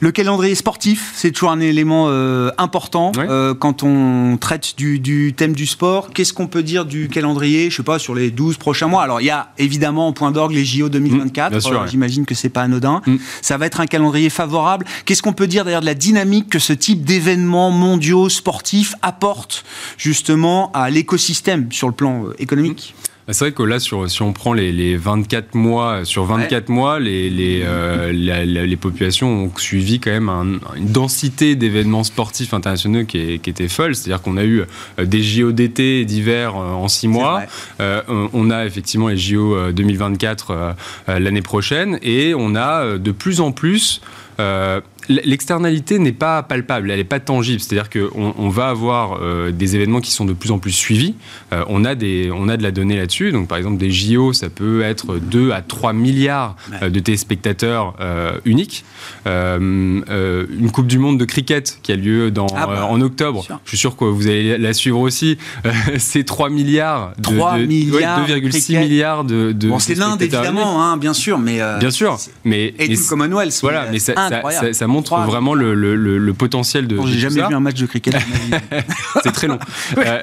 [SPEAKER 1] Le calendrier sportif, c'est toujours un élément euh, important euh, quand on traite du, du thème du sport. Qu'est-ce qu'on peut dire du calendrier, je sais pas, sur les 12 prochains mois? Alors, il y a évidemment en point d'orgue les JO 2024.
[SPEAKER 6] Mmh,
[SPEAKER 1] Euh. J'imagine que c'est pas anodin.
[SPEAKER 6] Mm.
[SPEAKER 1] Ça va être un calendrier favorable. Qu'est-ce qu'on peut dire d'ailleurs de la dynamique que ce type d'événements mondiaux sportifs apporte justement à l'écosystème sur le plan euh, économique
[SPEAKER 6] Bah, C'est vrai que là, sur, si on prend les, les 24 mois, sur 24 mois, les, les, euh, la- la- les populations ont suivi quand même un- une densité d'événements sportifs internationaux qui, est- qui était folle. C'est-à-dire qu'on a eu euh, des JO d'été et d'hiver en 6 mois. Euh, on- a effectivement les JO euh, 2024 euh, euh, l'année prochaine et on a de plus en plus. euh, L'externalité n'est pas palpable, elle n'est pas tangible. C'est-à-dire qu'on on va avoir euh, des événements qui sont de plus en plus suivis. Euh, on, a des, on a de la donnée là-dessus. Donc, par exemple, des JO, ça peut être 2 à 3 milliards euh, de téléspectateurs uniques. Une Coupe du Monde de cricket qui a lieu dans,
[SPEAKER 1] Ah bah,
[SPEAKER 6] en octobre.
[SPEAKER 1] sûr.
[SPEAKER 6] Je suis sûr que vous allez la suivre aussi. C'est 3 milliards. De,
[SPEAKER 1] 3
[SPEAKER 6] de- ouais,
[SPEAKER 1] milliards de
[SPEAKER 6] 2,6
[SPEAKER 1] cricket.
[SPEAKER 6] milliards de. de
[SPEAKER 1] Bon, c'est
[SPEAKER 6] de
[SPEAKER 1] l'Inde évidemment, hein, bien sûr, mais.
[SPEAKER 6] Bien sûr. Mais,
[SPEAKER 1] et
[SPEAKER 6] mais
[SPEAKER 1] le Commonwealth.
[SPEAKER 6] voilà, mais ça, ça-
[SPEAKER 1] incroyable.
[SPEAKER 6] ça- ça montre
[SPEAKER 1] Trois
[SPEAKER 6] vraiment le, le- le- le potentiel de.
[SPEAKER 1] J'ai jamais
[SPEAKER 6] ça.
[SPEAKER 1] vu un match de cricket.
[SPEAKER 6] c'est très long. Euh,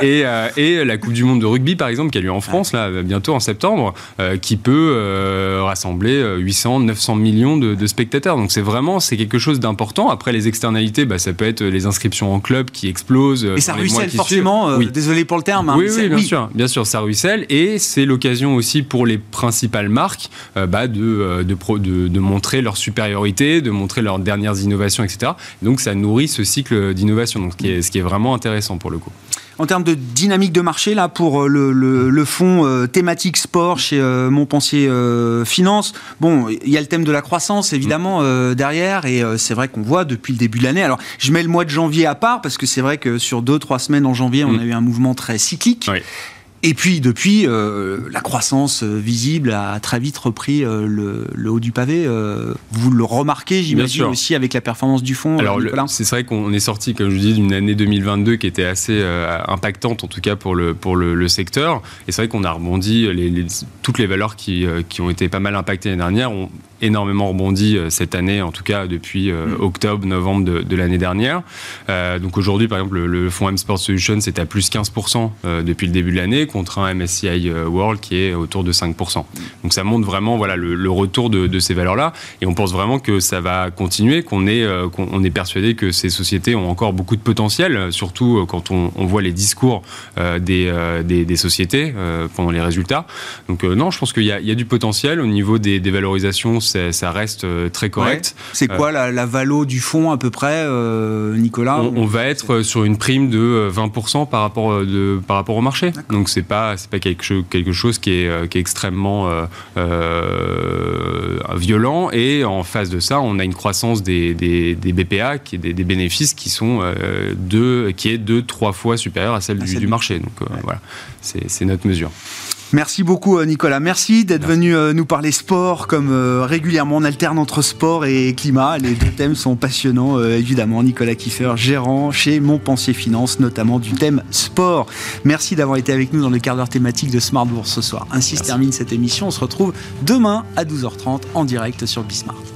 [SPEAKER 6] et, euh, et la Coupe du Monde de rugby, par exemple, qui a lieu en France, là, bientôt en septembre, euh, qui peut euh, rassembler euh, 800, 900 millions de, de spectateurs. Donc c'est vraiment, c'est quelque chose d'important. Après, les externalités, bah, ça peut être les inscriptions en club qui explosent.
[SPEAKER 1] Et ça ruisselle
[SPEAKER 6] qui
[SPEAKER 1] forcément. euh,
[SPEAKER 6] Oui.
[SPEAKER 1] Désolé pour le terme. hein,
[SPEAKER 6] Oui, bien sûr, bien sûr, ça ruisselle et c'est l'occasion aussi pour les principales marques euh, bah, de, de, pro- de, de montrer leur supériorité, de montrer leurs dernières innovations, etc. Donc ça nourrit ce cycle d'innovation, donc ce qui, est, ce qui est vraiment intéressant pour le coup.
[SPEAKER 1] En termes de dynamique de marché, là, pour euh, le, le, le fonds euh, thématique sport chez euh, Montpensier euh, Finance, bon, il y a le thème de la croissance, évidemment,
[SPEAKER 6] Mm.
[SPEAKER 1] derrière, et c'est vrai qu'on voit depuis le début de l'année. Alors, je mets le mois de janvier à part, parce que c'est vrai que sur deux, trois semaines en janvier, on
[SPEAKER 6] Mm.
[SPEAKER 1] a eu un mouvement très cyclique.
[SPEAKER 6] Oui.
[SPEAKER 1] Et puis, depuis, euh, la croissance euh, visible a très vite repris euh, le, le haut du pavé. Euh, vous le remarquez, j'imagine, aussi avec la performance du fonds,
[SPEAKER 6] Alors, c'est vrai qu'on est sorti, comme je dis, d'une année 2022 qui était assez impactante, en tout cas pour le, pour le, le secteur. Et c'est vrai qu'on a rebondi, les, les- toutes les valeurs qui, qui ont été pas mal impactées l'année dernière ont énormément rebondi cette année, en tout cas depuis euh,
[SPEAKER 1] Mm.
[SPEAKER 6] octobre, novembre de, de l'année dernière. Euh, donc aujourd'hui, par exemple, le, le fonds M Sport Solutions c'est à plus 15% euh, depuis le début de l'année, contre un MSCI World qui est autour de 5%. Donc ça montre vraiment voilà, le, le retour de, de ces valeurs-là. Et on pense vraiment que ça va continuer, qu'on est, euh, on est persuadé que ces sociétés ont encore beaucoup de potentiel, euh, surtout euh, quand on, on voit les discours des, des, des sociétés pendant les résultats. Donc non, je pense qu'il y, a- il y a du potentiel. Au niveau des, des valorisations, ça reste très correct.
[SPEAKER 1] C'est quoi la, la valo du fonds à peu près, Nicolas
[SPEAKER 6] On, on va être sur une prime de euh, 20% par rapport, de, par rapport au marché. Donc c'est pas, c'est pas quelque, chose, quelque chose qui est, euh, qui est extrêmement euh, euh, violent. Et en face de ça, on a une croissance des, des, des BPA, qui est des, des bénéfices qui sont deux, qui est deux, trois fois supérieure à celle,
[SPEAKER 1] À
[SPEAKER 6] du,
[SPEAKER 1] celle
[SPEAKER 6] du
[SPEAKER 1] du-
[SPEAKER 6] marché. Donc voilà, c'est c'est notre mesure.
[SPEAKER 1] Merci beaucoup euh, Nicolas. Merci d'être venu euh, nous parler sport comme euh, régulièrement on alterne entre sport et climat. Les deux thèmes sont passionnants évidemment. Nicolas Kiefer, gérant chez Montpensier Finance, notamment du thème sport. Merci d'avoir été avec nous dans le quart d'heure thématique de Smart Bourse ce soir. Ainsi se termine cette émission. On se retrouve demain à 12h30 en direct sur Bismart.